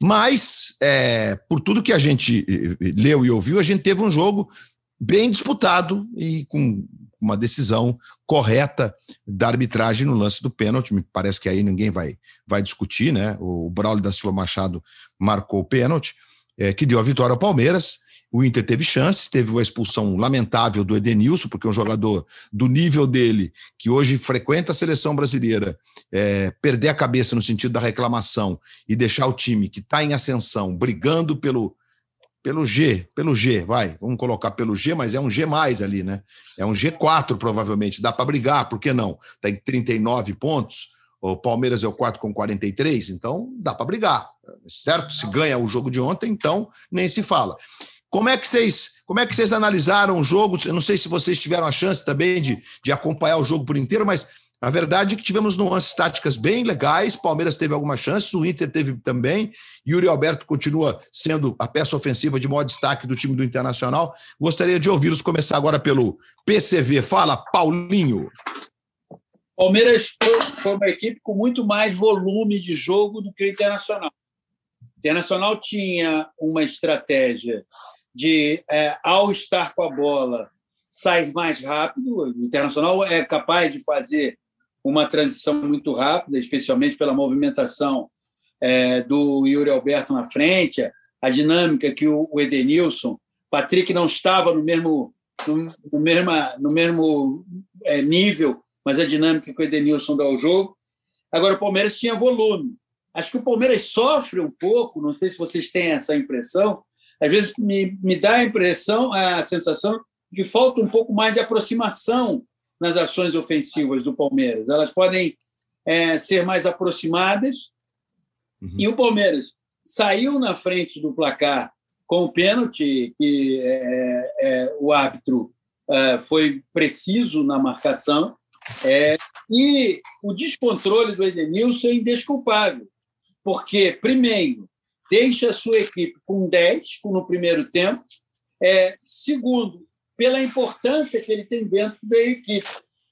Mas, é, por tudo que a gente eh, eh, leu e ouviu, a gente teve um jogo bem disputado e com uma decisão correta da arbitragem no lance do pênalti. Me parece que aí ninguém vai, vai discutir, né? O Braulio da Silva Machado marcou o pênalti, é, que deu a vitória ao Palmeiras. O Inter teve chances, teve uma expulsão lamentável do Edenilson, porque um jogador do nível dele, que hoje frequenta a seleção brasileira, é, perder a cabeça no sentido da reclamação e deixar o time que está em ascensão, brigando pelo, pelo G, pelo G, vai, vamos colocar pelo G, mas é um G mais ali, né? É um G4 provavelmente, dá para brigar, por que não? Tem 39 pontos, o Palmeiras é o quarto com 43, então dá para brigar, certo? Se ganha o jogo de ontem, então nem se fala. Como é que vocês, como é que vocês analisaram o jogo? Eu não sei se vocês tiveram a chance também de, de acompanhar o jogo por inteiro, mas a verdade é que tivemos nuances táticas bem legais. Palmeiras teve algumas chances, o Inter teve também. Yuri Alberto continua sendo a peça ofensiva de maior destaque do time do Internacional. Gostaria de ouvi-los começar agora pelo PCV. Fala, Paulinho. Palmeiras foi uma equipe com muito mais volume de jogo do que o Internacional. O Internacional tinha uma estratégia de, é, ao estar com a bola, sair mais rápido. O Internacional é capaz de fazer uma transição muito rápida, especialmente pela movimentação é, do Yuri Alberto na frente, a dinâmica que o, o Edenilson, Patrick não estava no mesmo no, no mesmo, no mesmo é, nível, mas a dinâmica que o Edenilson dá ao jogo. Agora, o Palmeiras tinha volume. Acho que o Palmeiras sofre um pouco, não sei se vocês têm essa impressão, às vezes me, me dá a impressão, a sensação de que falta um pouco mais de aproximação nas ações ofensivas do Palmeiras. Elas podem é, ser mais aproximadas. Uhum. E o Palmeiras saiu na frente do placar com o pênalti, que é, é, o árbitro é, foi preciso na marcação. É, e o descontrole do Edenilson é indesculpável, porque, primeiro, deixa a sua equipe com 10 no primeiro tempo. É, segundo, pela importância que ele tem dentro da equipe.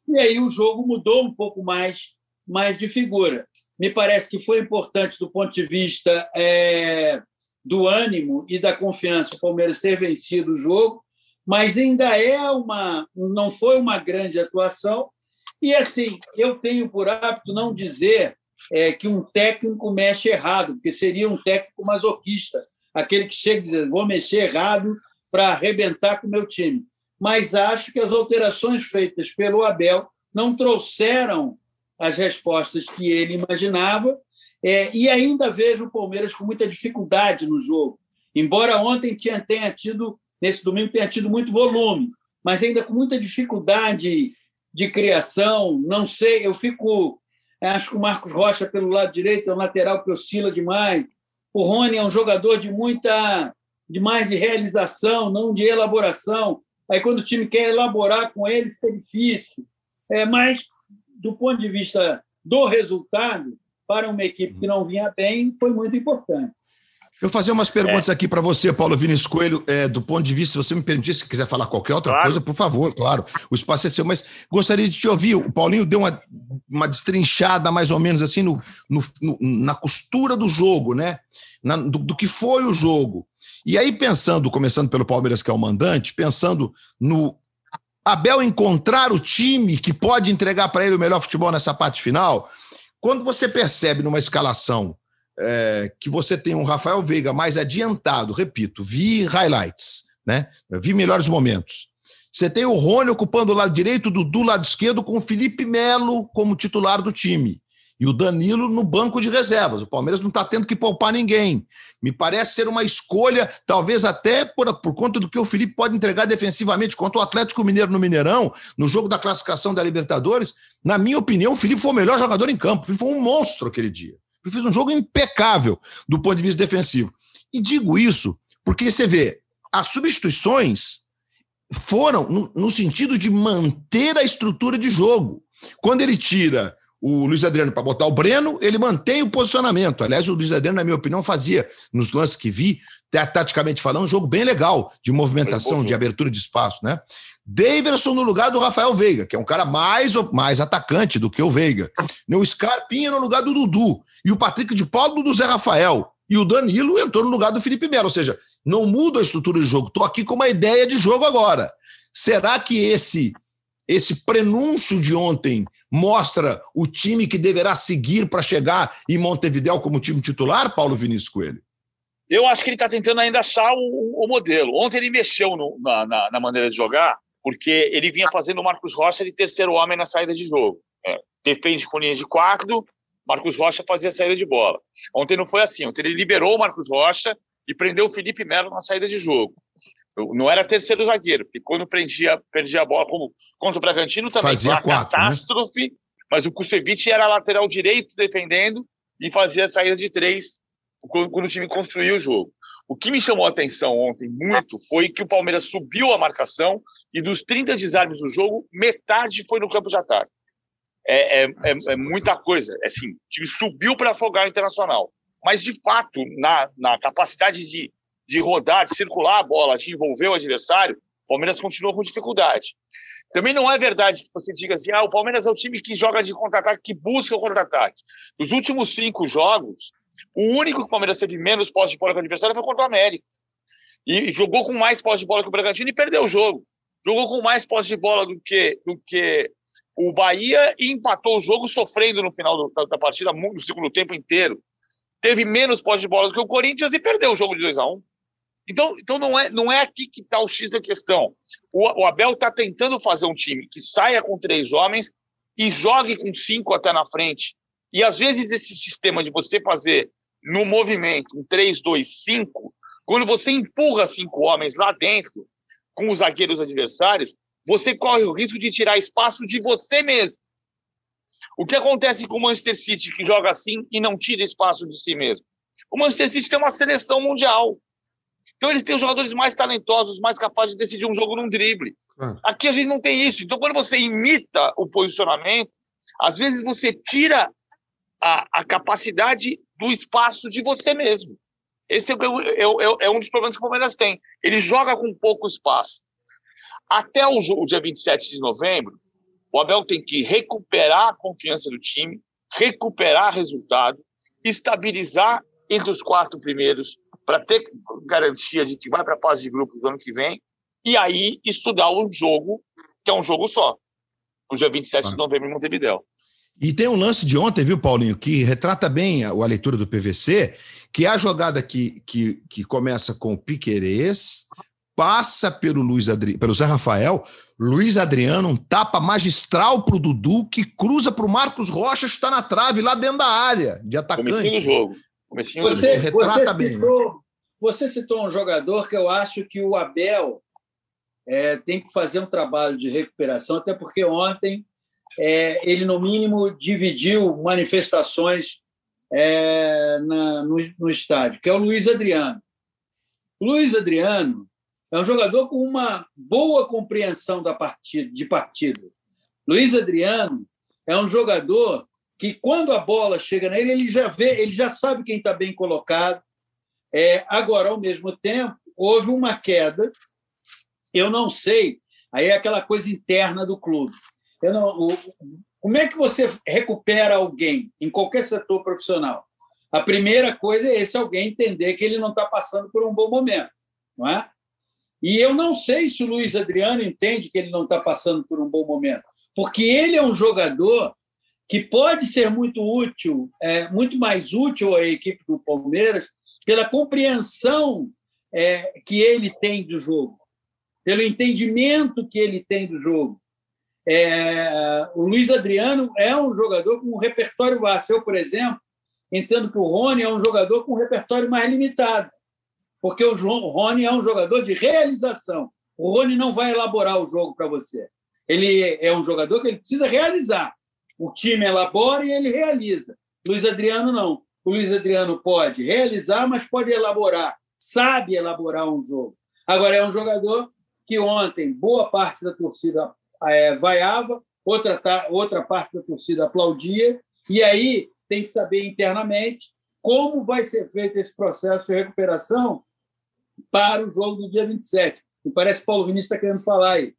E aí o jogo mudou um pouco mais, mais de figura. Me parece que foi importante do ponto de vista é, do ânimo e da confiança o Palmeiras ter vencido o jogo, mas ainda é uma, não foi uma grande atuação. E assim, eu tenho por hábito não dizer é, que um técnico mexe errado, porque seria um técnico masoquista, aquele que chega e diz: vou mexer errado para arrebentar com o meu time mas acho que as alterações feitas pelo Abel não trouxeram as respostas que ele imaginava, é, e ainda vejo o Palmeiras com muita dificuldade no jogo. Embora ontem tinha, tenha tido, nesse domingo, tenha tido muito volume, mas ainda com muita dificuldade de criação. Não sei, eu fico. Acho que o Marcos Rocha, pelo lado direito, é um lateral que oscila demais. O Rony é um jogador de muita. de mais de realização, não de elaboração. Aí, quando o time quer elaborar com ele, fica difícil. É, mas, do ponto de vista do resultado, para uma equipe que não vinha bem, foi muito importante. Deixa eu fazer umas perguntas é. aqui para você, Paulo Vinícius Coelho, é, do ponto de vista, se você me permitir, se quiser falar qualquer outra claro. coisa, por favor, claro, o espaço é seu, mas gostaria de te ouvir. O Paulinho deu uma, uma destrinchada mais ou menos assim no, no, no na costura do jogo, né? Na, do, do, que foi o jogo. E aí, pensando, começando pelo Palmeiras, que é o mandante, pensando no Abel encontrar o time que pode entregar para ele o melhor futebol nessa parte final, quando você percebe numa escalação é, que você tem um Rafael Veiga mais adiantado, repito, vi highlights, né? Vi melhores momentos. Você tem o Rony ocupando o lado direito, o Dudu lado esquerdo, com o Felipe Melo como titular do time. E o Danilo no banco de reservas. O Palmeiras não está tendo que poupar ninguém. Me parece ser uma escolha, talvez até por, por conta do que o Felipe pode entregar defensivamente contra o Atlético Mineiro no Mineirão, no jogo da classificação da Libertadores. Na minha opinião, o Felipe foi o melhor jogador em campo. Ele foi um monstro aquele dia. Ele fez um jogo impecável do ponto de vista defensivo. E digo isso porque você vê, as substituições foram no, no sentido de manter a estrutura de jogo. Quando ele tira o Luiz Adriano para botar o Breno, ele mantém o posicionamento. Aliás, o Luiz Adriano, na minha opinião, fazia, nos lances que vi, taticamente falando, um jogo bem legal de movimentação, de abertura de espaço, né? Daverson no lugar do Rafael Veiga, que é um cara mais, mais atacante do que o Veiga. O Scarpinha no lugar do Dudu. E o Patrick de Paulo do Zé Rafael. E o Danilo entrou no lugar do Felipe Melo. Ou seja, não muda a estrutura de jogo. Estou aqui com uma ideia de jogo agora. Será que esse esse prenúncio de ontem mostra o time que deverá seguir para chegar em Montevideo como time titular, Paulo Vinícius Coelho? Eu acho que ele está tentando ainda achar o, o, modelo. Ontem ele mexeu no, na, na, na, maneira de jogar, porque ele vinha fazendo o Marcos Rocha de terceiro homem na saída de jogo. É, defende com linha de quatro, Marcos Rocha fazia a saída de bola. Ontem não foi assim. Ontem ele liberou o Marcos Rocha e prendeu o Felipe Melo na saída de jogo. Não era terceiro zagueiro, porque quando prendia, perdia a bola, como contra o Bragantino também fazia foi uma quatro, né? catástrofe, né? mas o Kusevich era lateral direito defendendo e fazia a saída de três quando, quando o time construía o jogo. O que me chamou a atenção ontem muito foi que o Palmeiras subiu a marcação e dos 30 desarmes do jogo, metade foi no campo de ataque. É, é, é, é muita coisa. É assim, o time subiu para afogar o Internacional. Mas, de fato, na, na capacidade de de rodar, de circular a bola, de envolver o adversário, o Palmeiras continua com dificuldade. Também não é verdade que você diga assim, ah, o Palmeiras é o time que joga de contra-ataque, que busca o contra-ataque. Nos últimos cinco jogos, o único que o Palmeiras teve menos posse de bola que o adversário foi contra o América. E jogou com mais posse de bola que o Bragantino e perdeu o jogo. Jogou com mais posse de bola do que, do que o Bahia e empatou o jogo sofrendo no final do, da, da, partida, no segundo tempo inteiro. Teve menos posse de bola do que o Corinthians e perdeu o jogo de 2 a 1 um. Então, então não, é, não é aqui que está o X da questão. O, o Abel está tentando fazer um time que saia com três homens e jogue com cinco até na frente. E às vezes esse sistema de você fazer no movimento, um 3, 2, 5, quando você empurra cinco homens lá dentro, com os zagueiros adversários, você corre o risco de tirar espaço de você mesmo. O que acontece com o Manchester City, que joga assim e não tira espaço de si mesmo? O Manchester City tem uma seleção mundial. Então eles têm os jogadores mais talentosos, mais capazes de decidir um jogo num drible. Aqui a gente não tem isso. Então quando você imita o posicionamento, às vezes você tira a, a capacidade do espaço de você mesmo. Esse é, é, é, é, um dos problemas que o Palmeiras tem. Ele joga com pouco espaço. Até o, o dia 27 de novembro, o Abel tem que recuperar a confiança do time, recuperar resultado, estabilizar entre os quatro primeiros, para ter garantia de que vai para a fase de grupos no ano que vem, e aí estudar o jogo, que é um jogo só, no dia 27 ah. de novembro em Montevideo. E tem um lance de ontem, viu, Paulinho, que retrata bem a, a leitura do PVC, que é a jogada que, que, que começa com o Piquerez, passa pelo Luiz Adri... pelo Zé Rafael, Luiz Adriano, um tapa magistral para o Dudu, que cruza para o Marcos Rocha, está na trave, lá dentro da área, de atacante. Comecinho do jogo. Comecinho você, retrata você bem. Né? Citou, você citou um jogador que eu acho que o Abel é, tem que fazer um trabalho de recuperação, até porque ontem é, ele, no mínimo, dividiu manifestações é, na, no, no, estádio, que é o Luiz Adriano. O Luiz Adriano é um jogador com uma boa compreensão da partida, de partida. Luiz Adriano é um jogador que quando a bola chega nele, ele já vê, ele já sabe quem está bem colocado. É, agora, ao mesmo tempo, houve uma queda. Eu não sei, aí é aquela coisa interna do clube. Não, o, como é que você recupera alguém em qualquer setor profissional? A primeira coisa é esse alguém entender que ele não está passando por um bom momento, não é? E eu não sei se o Luiz Adriano entende que ele não está passando por um bom momento, porque ele é um jogador que pode ser muito útil, é, muito mais útil à equipe do Palmeiras, pela compreensão é, que ele tem do jogo, pelo entendimento que ele tem do jogo. É, o Luiz Adriano é um jogador com um repertório vasto. Eu, por exemplo, entendo que o Rony é um jogador com um repertório mais limitado, porque o Rony é um jogador de realização. O Rony não vai elaborar o jogo para você. Ele é um jogador que ele precisa realizar. O time elabora e ele realiza. Luiz Adriano não. O Luiz Adriano pode realizar, mas pode elaborar, sabe elaborar um jogo. Agora, é um jogador que ontem boa parte da torcida é, vaiava, outra, outra parte da torcida aplaudia, e aí tem que saber internamente como vai ser feito esse processo de recuperação para o jogo do dia 27. Me parece que Paulo Vinícius está querendo falar aí.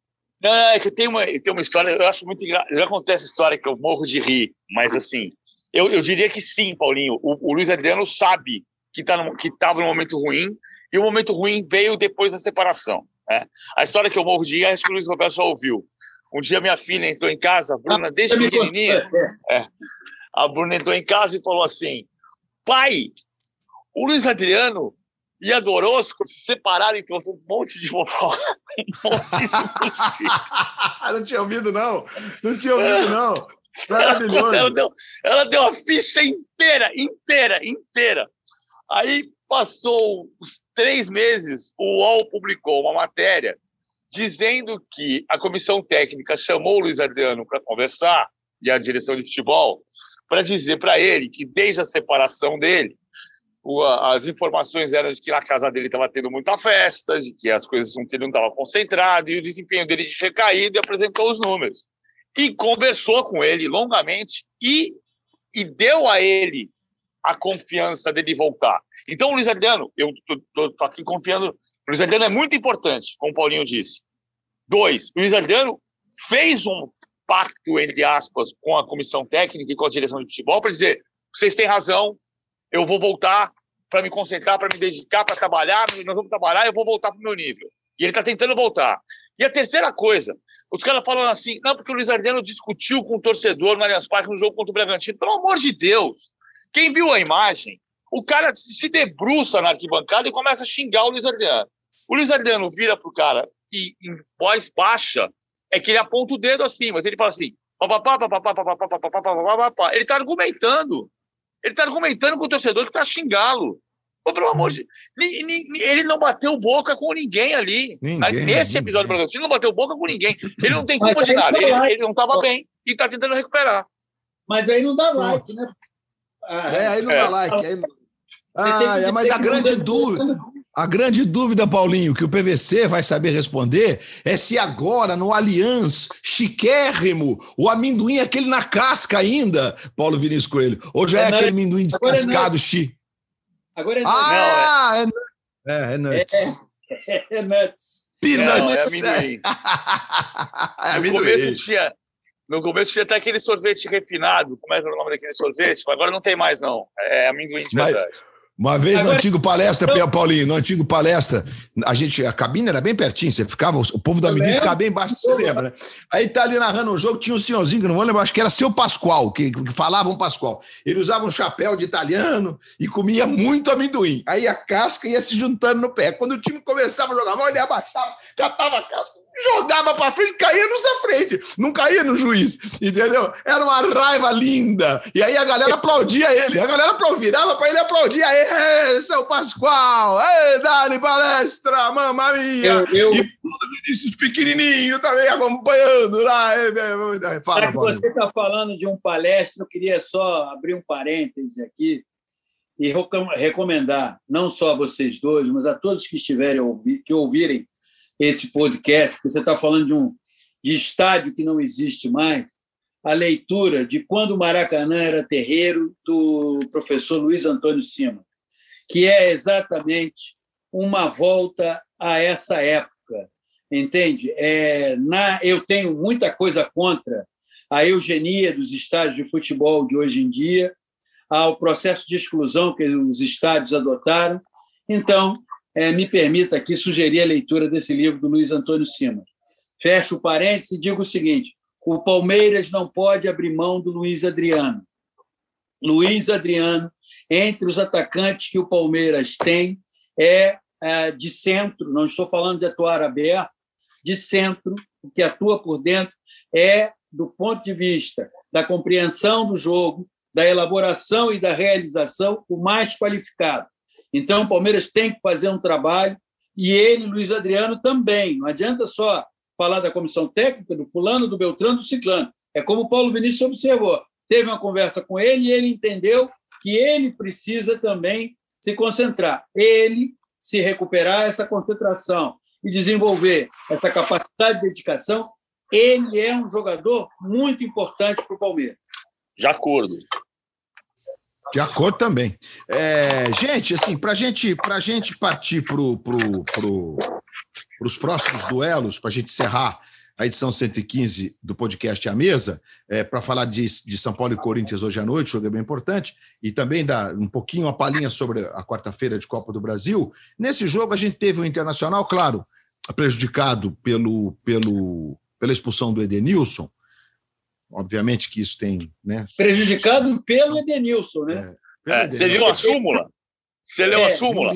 Não, é que tem uma, tem uma história, eu acho muito engraçado. Já acontece essa história que eu morro de rir, mas assim, eu, eu diria que sim, Paulinho. O, o Luiz Adriano sabe que tá estava no momento ruim, e o momento ruim veio depois da separação. Né? A história que eu morro de rir, acho que o Luiz Roberto já ouviu. Um dia minha filha entrou em casa, a Bruna, desde pequenininha, é, a Bruna entrou em casa e falou assim: pai, o Luiz Adriano e a Dorosco se separaram e trouxe um monte de fofoca. Um monte de não tinha ouvido, não. Não tinha ouvido, não. Maravilhoso. Ela deu, ela deu a ficha inteira, inteira, inteira. Aí passou uns três meses, o UOL publicou uma matéria dizendo que a comissão técnica chamou o Luiz Adriano para conversar, e a direção de futebol, para dizer para ele que desde a separação dele, as informações eram de que na casa dele estava tendo muita festa, de que as coisas não estavam concentradas, e o desempenho dele tinha caído e apresentou os números. E conversou com ele longamente e, e deu a ele a confiança dele voltar. Então, Luiz Adriano, eu estou aqui confiando. Luiz Adriano é muito importante, como o Paulinho disse. Dois, Luiz Adriano fez um pacto, entre aspas, com a comissão técnica e com a direção de futebol para dizer: vocês têm razão, eu vou voltar para me concentrar, para me dedicar, para trabalhar, nós vamos trabalhar, eu vou voltar para o meu nível. E ele está tentando voltar. E a terceira coisa, os caras falam assim, não, porque o Luiz Adriano discutiu com o torcedor no Allianz Parque no jogo contra o Bragantino. Pelo amor de Deus! Quem viu a imagem, o cara se debruça na arquibancada e começa a xingar o Luiz Adriano. O Luiz Adriano vira pro cara e em voz baixa é que ele aponta o dedo assim, mas ele fala assim, ele está argumentando. Ele está argumentando com o torcedor que está xingá-lo. pelo amor de ele não bateu boca com ninguém ali. Ninguém, Nesse episódio do ele não bateu boca com ninguém. Ele não tem culpa de nada. Ele, ele, não estava bem e está tentando recuperar. Mas aí não dá like, né? Ah, é, aí não é. dá like. Aí... Ah, é, mas a grande dúvida. A grande dúvida, Paulinho, que o PVC vai saber responder é se agora no Allianz chiquérrimo, o amendoim é aquele na casca ainda, Paulo Vinícius Coelho, ou já é, é aquele amendoim é descascado, chi? Agora é nuts. Ah, é, é, é nuts. É, é nuts. Peanuts. Não, é amendoim. é amendoim. No começo tinha, no começo tinha até aquele sorvete refinado, como é que é o nome daquele sorvete? Agora não tem mais, não. É amendoim de verdade. Mas... Uma vez Agora, no antigo palestra, eu... Paulinho, no antigo palestra, a gente, a cabine era bem pertinho, você ficava, o povo da menina ficava bem embaixo, você lembra, né? Aí tá ali narrando um jogo, tinha um senhorzinho, que não vou lembrar, acho que era seu Pascoal, que, que falava um Pascoal. Ele usava um chapéu de italiano e comia muito amendoim. Aí a casca ia se juntando no pé. Quando o time começava a jogar mal, ele abaixava, catava a casca, jogava para frente, caía nos da frente, não caía no juiz, entendeu? Era uma raiva linda. E aí a galera aplaudia ele, a galera virava para ele aplaudir. Aí, seu Pascoal, ei, dá-lhe palestra, mamãe Eu, eu... E Vinícius pequenininho também acompanhando lá. Fala, Já que você está falando de um palestra, eu queria só abrir um parêntese aqui e recomendar, não só a vocês dois, mas a todos que estiverem que ouvirem esse podcast, porque você está falando de um de estádio que não existe mais, a leitura de Quando o Maracanã era terreiro, do professor Luiz Antônio Sima, que é exatamente uma volta a essa época, entende? É, na, eu tenho muita coisa contra a eugenia dos estádios de futebol de hoje em dia, ao processo de exclusão que os estádios adotaram. Então, é, me permita aqui sugerir a leitura desse livro do Luiz Antônio Simas. Fecho o parênteses e digo o seguinte: o Palmeiras não pode abrir mão do Luiz Adriano. Luiz Adriano, entre os atacantes que o Palmeiras tem, é, é, de centro, não estou falando de atuar aberto, de centro, que atua por dentro é, do ponto de vista da compreensão do jogo, da elaboração e da realização, o mais qualificado. Então, o Palmeiras tem que fazer um trabalho, e ele, Luiz Adriano, também. Não adianta só falar da comissão técnica, do fulano, do Beltrano, do Ciclano. É como o Paulo Vinícius observou. Teve uma conversa com ele e ele entendeu que ele precisa também se concentrar. Ele se recuperar essa concentração e desenvolver essa capacidade de dedicação, ele é um jogador muito importante para o Palmeiras. De acordo. De acordo também. É, gente, assim, para gente, a gente partir para pro, pro, os próximos duelos, para a gente encerrar a edição 115 do podcast A Mesa, é, para falar de, de São Paulo e Corinthians hoje à noite, jogo é bem importante, e também dar um pouquinho, uma palhinha sobre a quarta-feira de Copa do Brasil. Nesse jogo a gente teve o um Internacional, claro, prejudicado pelo, pelo, pela expulsão do Edenilson, Obviamente que isso tem. Né? Prejudicado pelo Edenilson, né? É, é, você viu a súmula? Você leu a é, súmula?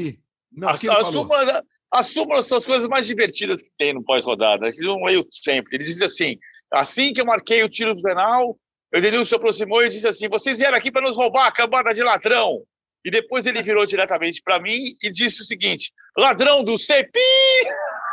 Não, a, a, súmula? As súmulas são as coisas mais divertidas que tem no pós-rodada. Eles não leio sempre. Ele diz assim: assim que eu marquei o tiro do penal, o Edenilson se aproximou e disse assim: vocês vieram aqui para nos roubar a cambada de ladrão. E depois ele virou diretamente para mim e disse o seguinte: ladrão do CEPI!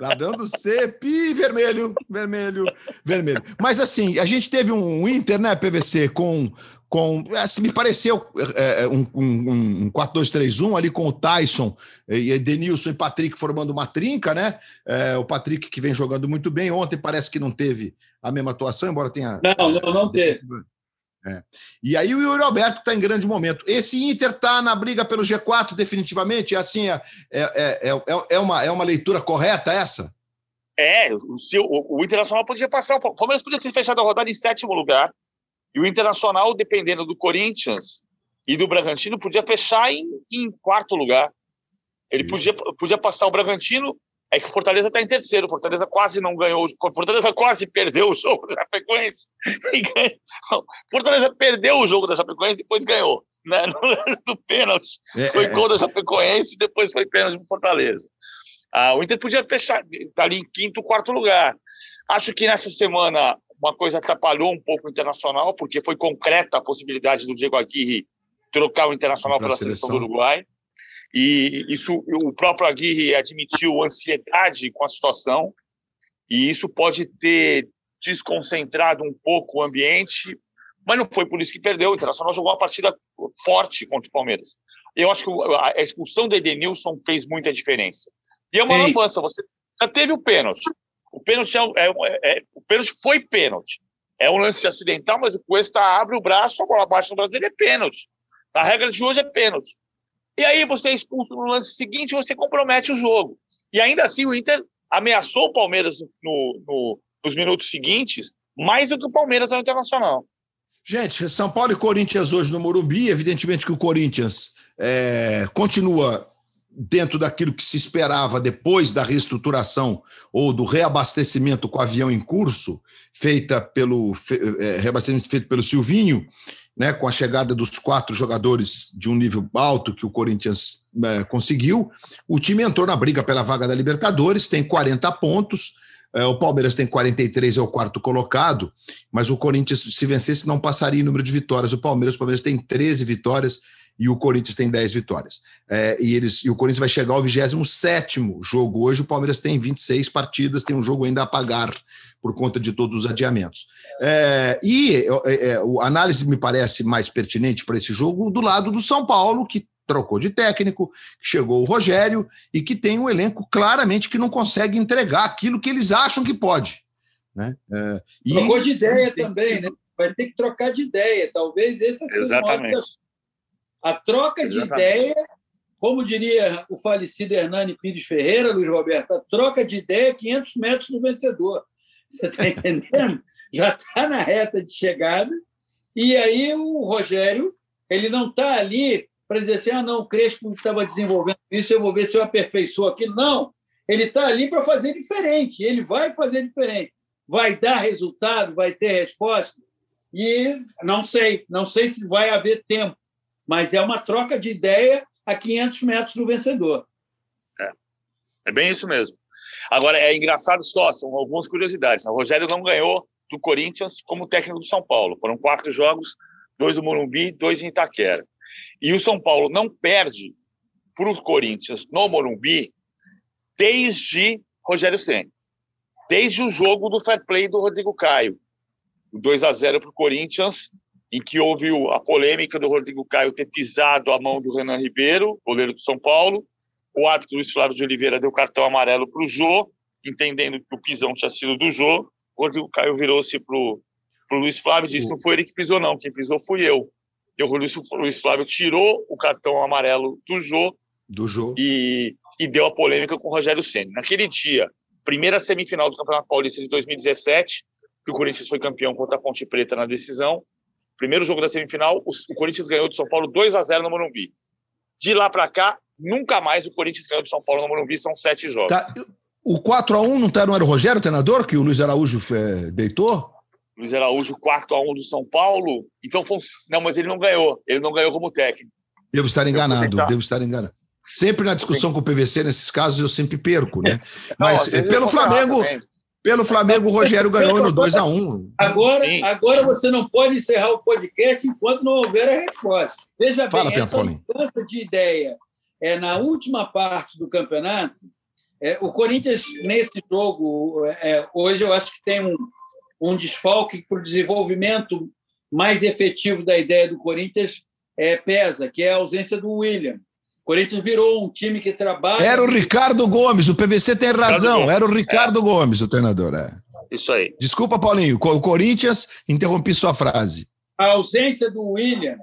Ladrão do C, pi, vermelho, vermelho, vermelho. Mas assim, a gente teve um Inter, né, PVC, com. com assim, me pareceu é, é um, um, um 4-2-3-1 ali com o Tyson e Denilson e Patrick formando uma trinca, né? É, o Patrick que vem jogando muito bem. Ontem parece que não teve a mesma atuação, embora tenha. Não, não, não teve. É. E aí o Yuri Alberto está em grande momento. Esse Inter está na briga pelo G4 definitivamente? Assim, é, é, é, é, uma, é uma leitura correta essa? É, o, o, o Internacional podia passar, o Palmeiras podia ter fechado a rodada em sétimo lugar, e o Internacional, dependendo do Corinthians e do Bragantino, podia fechar em, em quarto lugar. Ele podia, podia passar o Bragantino é que o Fortaleza está em terceiro. O Fortaleza quase não ganhou. O Fortaleza quase perdeu o jogo da Chapecoense. Fortaleza perdeu o jogo da Chapecoense e depois ganhou. Né? No lance do pênalti. É, foi é, gol da Chapecoense e depois foi pênalti para Fortaleza. Ah, o Inter podia fechar, tá ali em quinto, quarto lugar. Acho que nessa semana uma coisa atrapalhou um pouco o Internacional, porque foi concreta a possibilidade do Diego Aguirre trocar o Internacional pela seleção do Uruguai. E isso o próprio Aguirre admitiu ansiedade com a situação, e isso pode ter desconcentrado um pouco o ambiente, mas não foi por isso que perdeu. O Internacional jogou uma partida forte contra o Palmeiras. Eu acho que a expulsão do Edenilson fez muita diferença. E é uma Ei. lambança. Você já teve o pênalti. O pênalti, é, é, é, o pênalti foi pênalti. É um lance acidental, mas o Cuesta abre o braço, a bola bate no braço dele, é pênalti. A regra de hoje é pênalti. E aí você é expulso no lance seguinte e você compromete o jogo. E ainda assim o Inter ameaçou o Palmeiras no, no, nos minutos seguintes mais do que o Palmeiras ao Internacional. Gente, São Paulo e Corinthians hoje no Morumbi, evidentemente que o Corinthians é, continua dentro daquilo que se esperava depois da reestruturação ou do reabastecimento com avião em curso, feita pelo é, reabastecimento feito pelo Silvinho, né, com a chegada dos quatro jogadores de um nível alto que o Corinthians né, conseguiu, o time entrou na briga pela vaga da Libertadores, tem 40 pontos, é, o Palmeiras tem 43, é o quarto colocado, mas o Corinthians, se vencesse, não passaria em número de vitórias. O Palmeiras, o Palmeiras tem 13 vitórias e o Corinthians tem 10 vitórias. É, e, eles, e o Corinthians vai chegar ao 27 jogo. Hoje o Palmeiras tem 26 partidas, tem um jogo ainda a pagar por conta de todos os adiamentos. É, e é, é a análise me parece mais pertinente para esse jogo do lado do São Paulo, que trocou de técnico, chegou o Rogério e que tem um elenco claramente que não consegue entregar aquilo que eles acham que pode. Né? É, e Trocou de ideia também, né? Vai ter que trocar de ideia. Talvez esse seja Exatamente. A troca de Exatamente. ideia, como diria o falecido Hernani Pires Ferreira, Luiz Roberto, a troca de ideia é 500 metros do vencedor. Você está entendendo? Já está na reta de chegada. E aí o Rogério, ele não está ali para dizer assim, ah, não, o Crespo estava desenvolvendo isso, eu vou ver se eu aperfeiçoo aquilo. Não, ele está ali para fazer diferente, ele vai fazer diferente. Vai dar resultado, vai ter resposta? E não sei, não sei se vai haver tempo mas é uma troca de ideia a 500 metros do vencedor. É, é bem isso mesmo. Agora, é engraçado só, são algumas curiosidades. O Rogério não ganhou do Corinthians como técnico do São Paulo. Foram quatro jogos, dois do Morumbi, dois em Itaquera. E o São Paulo não perde para o Corinthians no Morumbi desde Rogério Senna. Desde o jogo do fair play do Rodrigo Caio. O 2 a 0 para o Corinthians, em que houve a polêmica do Rodrigo Caio ter pisado a mão do Renan Ribeiro, goleiro do São Paulo. O árbitro Luiz Flávio de Oliveira deu cartão amarelo para o Jô, entendendo que o pisão tinha sido do Jô. O Rodrigo Caio virou-se para o Luiz Flávio e disse: Não foi ele que pisou, não. Quem pisou fui eu. E o Luiz, Flávio tirou o cartão amarelo do Jô. Do Jô. E, e deu a polêmica com o Rogério Senna. Naquele dia, primeira semifinal do Campeonato Paulista de 2017, que o Corinthians foi campeão contra a Ponte Preta na decisão. Primeiro jogo da semifinal, o Corinthians ganhou do São Paulo 2 a 0 no Morumbi. De lá para cá, nunca mais o Corinthians ganhou do São Paulo no Morumbi, são sete jogos. Tá. O 4 a 1 não, tá, não era o Rogério, o treinador, que o Luiz Araújo é, deitou? Luiz Araújo, 4 a 1 do São Paulo. Então, foi, não, mas ele não ganhou. Ele não ganhou como técnico. Devo estar enganado, devo estar enganado. Sempre na discussão com o PVC, nesses casos, eu sempre perco, né? Mas não, pelo Flamengo, pelo Flamengo, o Rogério ganhou no 2 a 1 Agora, agora você não pode encerrar o podcast enquanto não houver a resposta. Veja Fala, bem, essa mudança de ideia é na última parte do campeonato. É, o Corinthians, nesse jogo, é, hoje eu acho que tem um, um desfalque para o desenvolvimento mais efetivo da ideia do Corinthians é, pesa, que é a ausência do William. O Corinthians virou um time que trabalha. Era o Ricardo Gomes, o PVC tem razão, era o Ricardo é. Gomes, o treinador. É. Isso aí. Desculpa, Paulinho, o Corinthians, interrompi sua frase. A ausência do William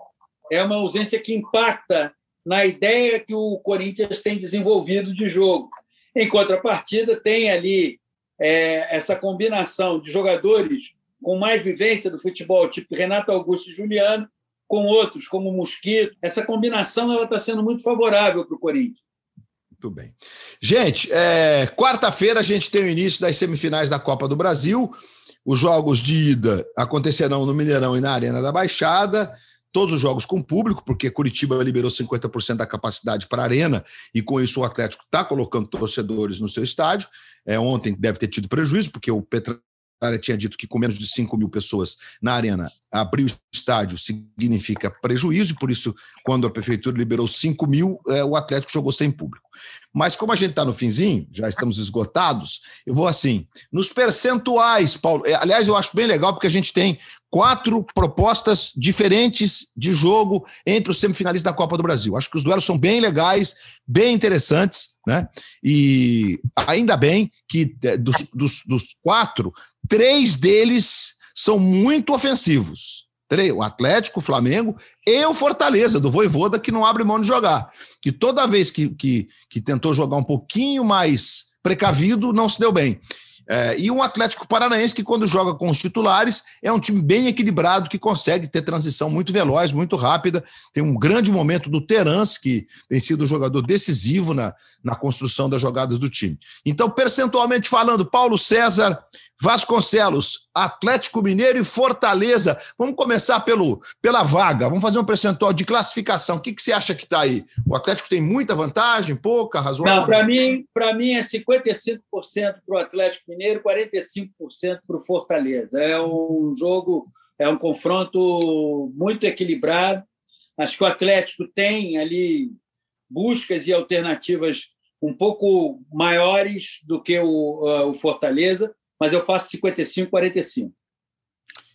é uma ausência que impacta na ideia que o Corinthians tem desenvolvido de jogo. Em contrapartida, tem ali é, essa combinação de jogadores com mais vivência do futebol, tipo Renato Augusto e Juliano, com outros, como o Mosquito. Essa combinação ela está sendo muito favorável para o Corinthians. Muito bem. Gente, é, quarta-feira a gente tem o início das semifinais da Copa do Brasil. Os jogos de ida acontecerão no Mineirão e na Arena da Baixada. Todos os jogos com público, porque Curitiba liberou 50% da capacidade para a Arena e com isso o Atlético está colocando torcedores no seu estádio. É, ontem deve ter tido prejuízo, porque o Petra tinha dito que com menos de 5 mil pessoas na arena, abrir o estádio significa prejuízo, e por isso, quando a prefeitura liberou 5 mil, é, o Atlético jogou sem público. Mas como a gente está no finzinho, já estamos esgotados, eu vou assim, nos percentuais, Paulo. É, aliás, eu acho bem legal porque a gente tem quatro propostas diferentes de jogo entre os semifinalistas da Copa do Brasil. Acho que os duelos são bem legais, bem interessantes, né? E ainda bem que é, dos, dos, dos quatro, três deles são muito ofensivos. O Atlético, o Flamengo e o Fortaleza, do Voivoda, que não abre mão de jogar. Que toda vez que, que, que tentou jogar um pouquinho mais precavido, não se deu bem. É, e um Atlético Paranaense que, quando joga com os titulares, é um time bem equilibrado, que consegue ter transição muito veloz, muito rápida. Tem um grande momento do Terence, que tem sido um jogador decisivo na, na construção das jogadas do time. Então, percentualmente falando, Paulo César, Vasconcelos, Atlético Mineiro e Fortaleza. Vamos começar pelo, pela vaga. Vamos fazer um percentual de classificação. O que, que você acha que está aí? O Atlético tem muita vantagem, pouca, razoável? Para mim, mim é 55% para o Atlético Mineiro, 45% para o Fortaleza. É um jogo, é um confronto muito equilibrado. Acho que o Atlético tem ali buscas e alternativas um pouco maiores do que o, uh, o Fortaleza mas eu faço 55, 45.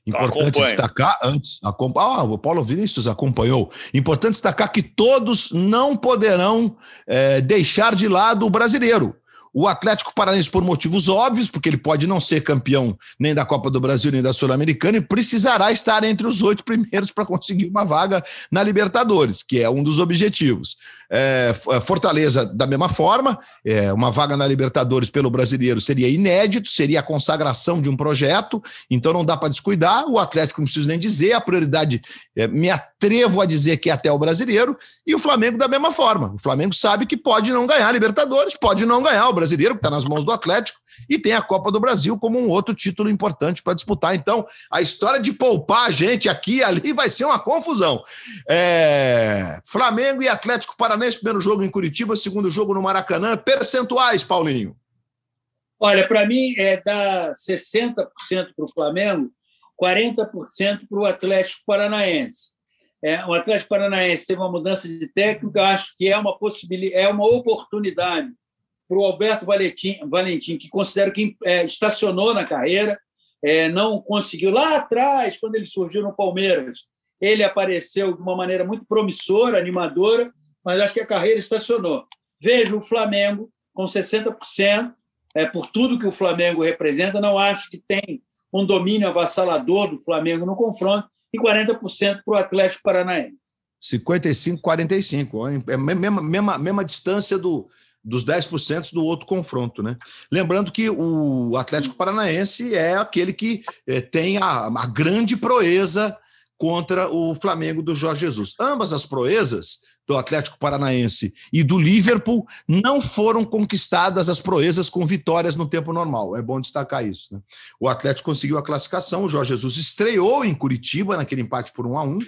Importante destacar antes, ah, o Paulo Vinícius acompanhou. Importante destacar que todos não poderão é, deixar de lado o brasileiro. O Atlético Paranaense, por motivos óbvios, porque ele pode não ser campeão nem da Copa do Brasil nem da Sul-Americana, e precisará estar entre os oito primeiros para conseguir uma vaga na Libertadores, que é um dos objetivos. É, é, Fortaleza, da mesma forma, é, uma vaga na Libertadores pelo brasileiro seria inédito, seria a consagração de um projeto, então não dá para descuidar. O Atlético, não preciso nem dizer, a prioridade é, me atrevo a dizer que é até o brasileiro, e o Flamengo da mesma forma. O Flamengo sabe que pode não ganhar a Libertadores, pode não ganhar o brasileiro, que está nas mãos do Atlético, e tem a Copa do Brasil como um outro título importante para disputar. Então, a história de poupar a gente aqui e ali vai ser uma confusão. É... Flamengo e Atlético Paranaense, primeiro jogo em Curitiba, segundo jogo no Maracanã. Percentuais, Paulinho. Olha, para mim é dar 60% para o Flamengo, 40% para o Atlético Paranaense. É, o Atlético Paranaense teve uma mudança de técnico, acho que é uma possibilidade, é uma oportunidade para o Alberto Valentim, Valentim, que considero que é, estacionou na carreira, é, não conseguiu. Lá atrás, quando ele surgiu no Palmeiras, ele apareceu de uma maneira muito promissora, animadora, mas acho que a carreira estacionou. Vejo o Flamengo com 60%, é, por tudo que o Flamengo representa, não acho que tem um domínio avassalador do Flamengo no confronto, e 40% para o Atlético Paranaense. 55-45, é a mesma, mesma, mesma distância do, dos 10% do outro confronto, né? Lembrando que o Atlético Paranaense é aquele que é, tem a, a grande proeza contra o Flamengo do Jorge Jesus. Ambas as proezas do Atlético Paranaense e do Liverpool não foram conquistadas as proezas com vitórias no tempo normal. É bom destacar isso. Né? O Atlético conseguiu a classificação, o Jorge Jesus estreou em Curitiba naquele empate por 1 a 1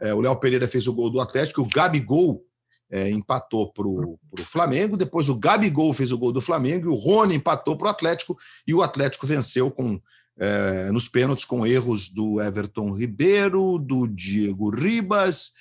é, O Léo Pereira fez o gol do Atlético, o Gabigol é, empatou para o Flamengo, depois o Gabigol fez o gol do Flamengo e o Rony empatou para o Atlético e o Atlético venceu com é, nos pênaltis com erros do Everton Ribeiro, do Diego Ribas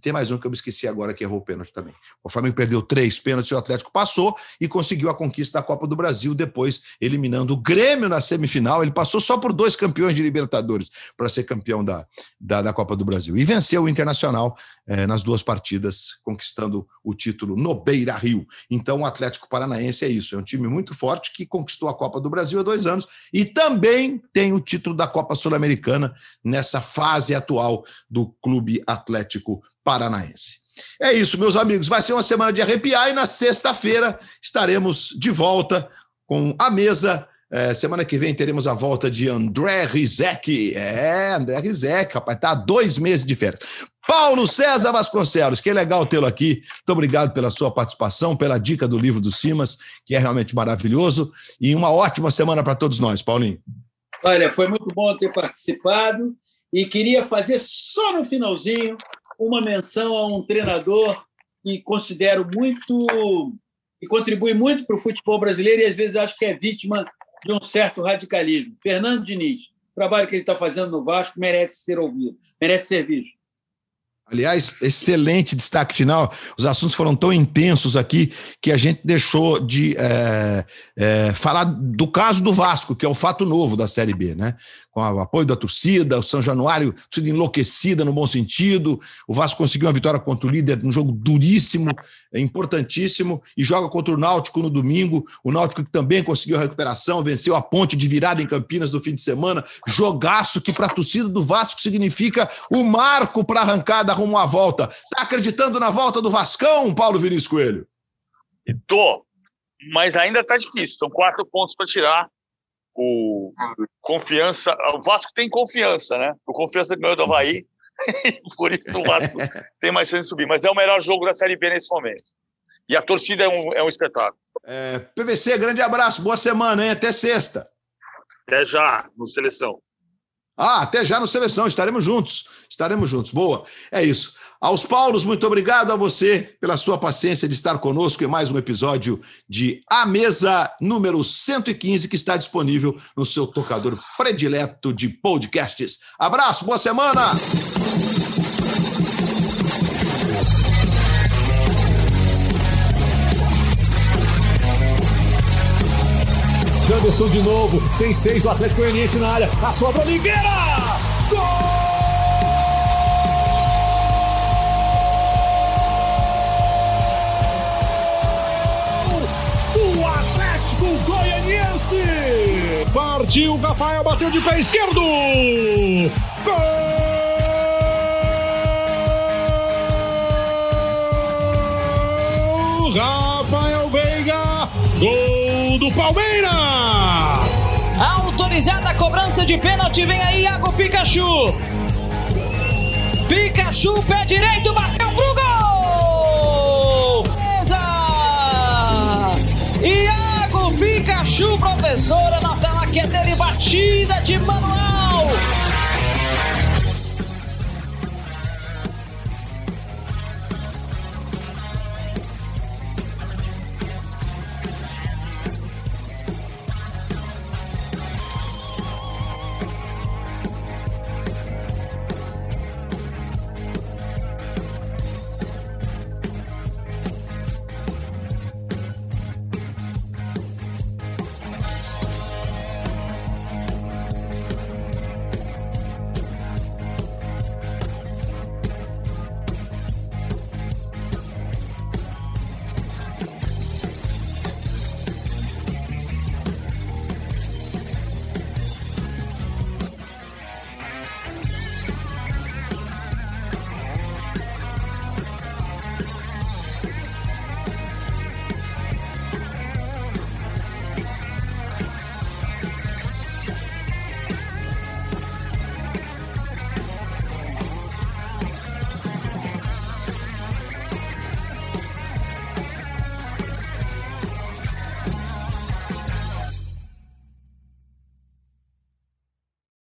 tem mais um que eu me esqueci agora que errou o pênalti também. O Flamengo perdeu três pênaltis, o Atlético passou e conseguiu a conquista da Copa do Brasil, depois eliminando o Grêmio na semifinal. Ele passou só por dois campeões de Libertadores para ser campeão da, da, da, Copa do Brasil. E venceu o Internacional eh, nas duas partidas, conquistando o título no Beira Rio. Então o Atlético Paranaense é isso, é um time muito forte que conquistou a Copa do Brasil há dois anos e também tem o título da Copa Sul-Americana nessa fase atual do Clube Atlético Paranaense. É isso, meus amigos. Vai ser uma semana de arrepiar e na sexta-feira estaremos de volta com a mesa. É, semana que vem teremos a volta de André Rizek. É, André Rizek, rapaz, tá há dois meses de férias. Paulo César Vasconcelos, que legal tê-lo aqui. Muito obrigado pela sua participação, pela dica do livro do Simas, que é realmente maravilhoso. E uma ótima semana para todos nós, Paulinho. Olha, foi muito bom ter participado e queria fazer só no finalzinho uma menção a um treinador que considero muito e contribui muito para o futebol brasileiro e às vezes acho que é vítima de um certo radicalismo. Fernando Diniz, o trabalho que ele está fazendo no Vasco merece ser ouvido, merece ser visto. Aliás, excelente destaque final. Os assuntos foram tão intensos aqui que a gente deixou de é, é, falar do caso do Vasco, que é o fato novo da Série B, né? Com o apoio da torcida, o São Januário sido enlouquecida no bom sentido. O Vasco conseguiu uma vitória contra o líder num jogo duríssimo, importantíssimo, e joga contra o Náutico no domingo. O Náutico que também conseguiu a recuperação, venceu a ponte de virada em Campinas no fim de semana. Jogaço que para a torcida do Vasco significa o marco para a arrancada rumo à volta. Tá acreditando na volta do Vascão, Paulo Vinícius Coelho? Tô, mas ainda tá difícil. São quatro pontos para tirar. O confiança, o Vasco tem confiança, né? O confiança ganhou do Havaí, por isso o Vasco tem mais chance de subir. Mas é o melhor jogo da Série B nesse momento. E a torcida é um, é um espetáculo. É, PVC, grande abraço, boa semana, hein? Até sexta. Até já, no Seleção. Ah, até já no Seleção, estaremos juntos. Estaremos juntos. Boa. É isso. Aos Paulos, muito obrigado a você pela sua paciência de estar conosco em mais um episódio de A Mesa número 115, que está disponível no seu tocador predileto de podcasts. Abraço, boa semana! Janderson de novo. Tem seis do Atlético Goianiense na área. A sobra Oliveira! Gol! Partiu, Rafael bateu de pé esquerdo! Gol! Rafael Veiga! Gol do Palmeiras! Autorizada a cobrança de pênalti, vem aí Iago Pikachu. Pikachu, pé direito, bateu pro gol! Beleza! Iago Pikachu, professora, na que é batida de manual.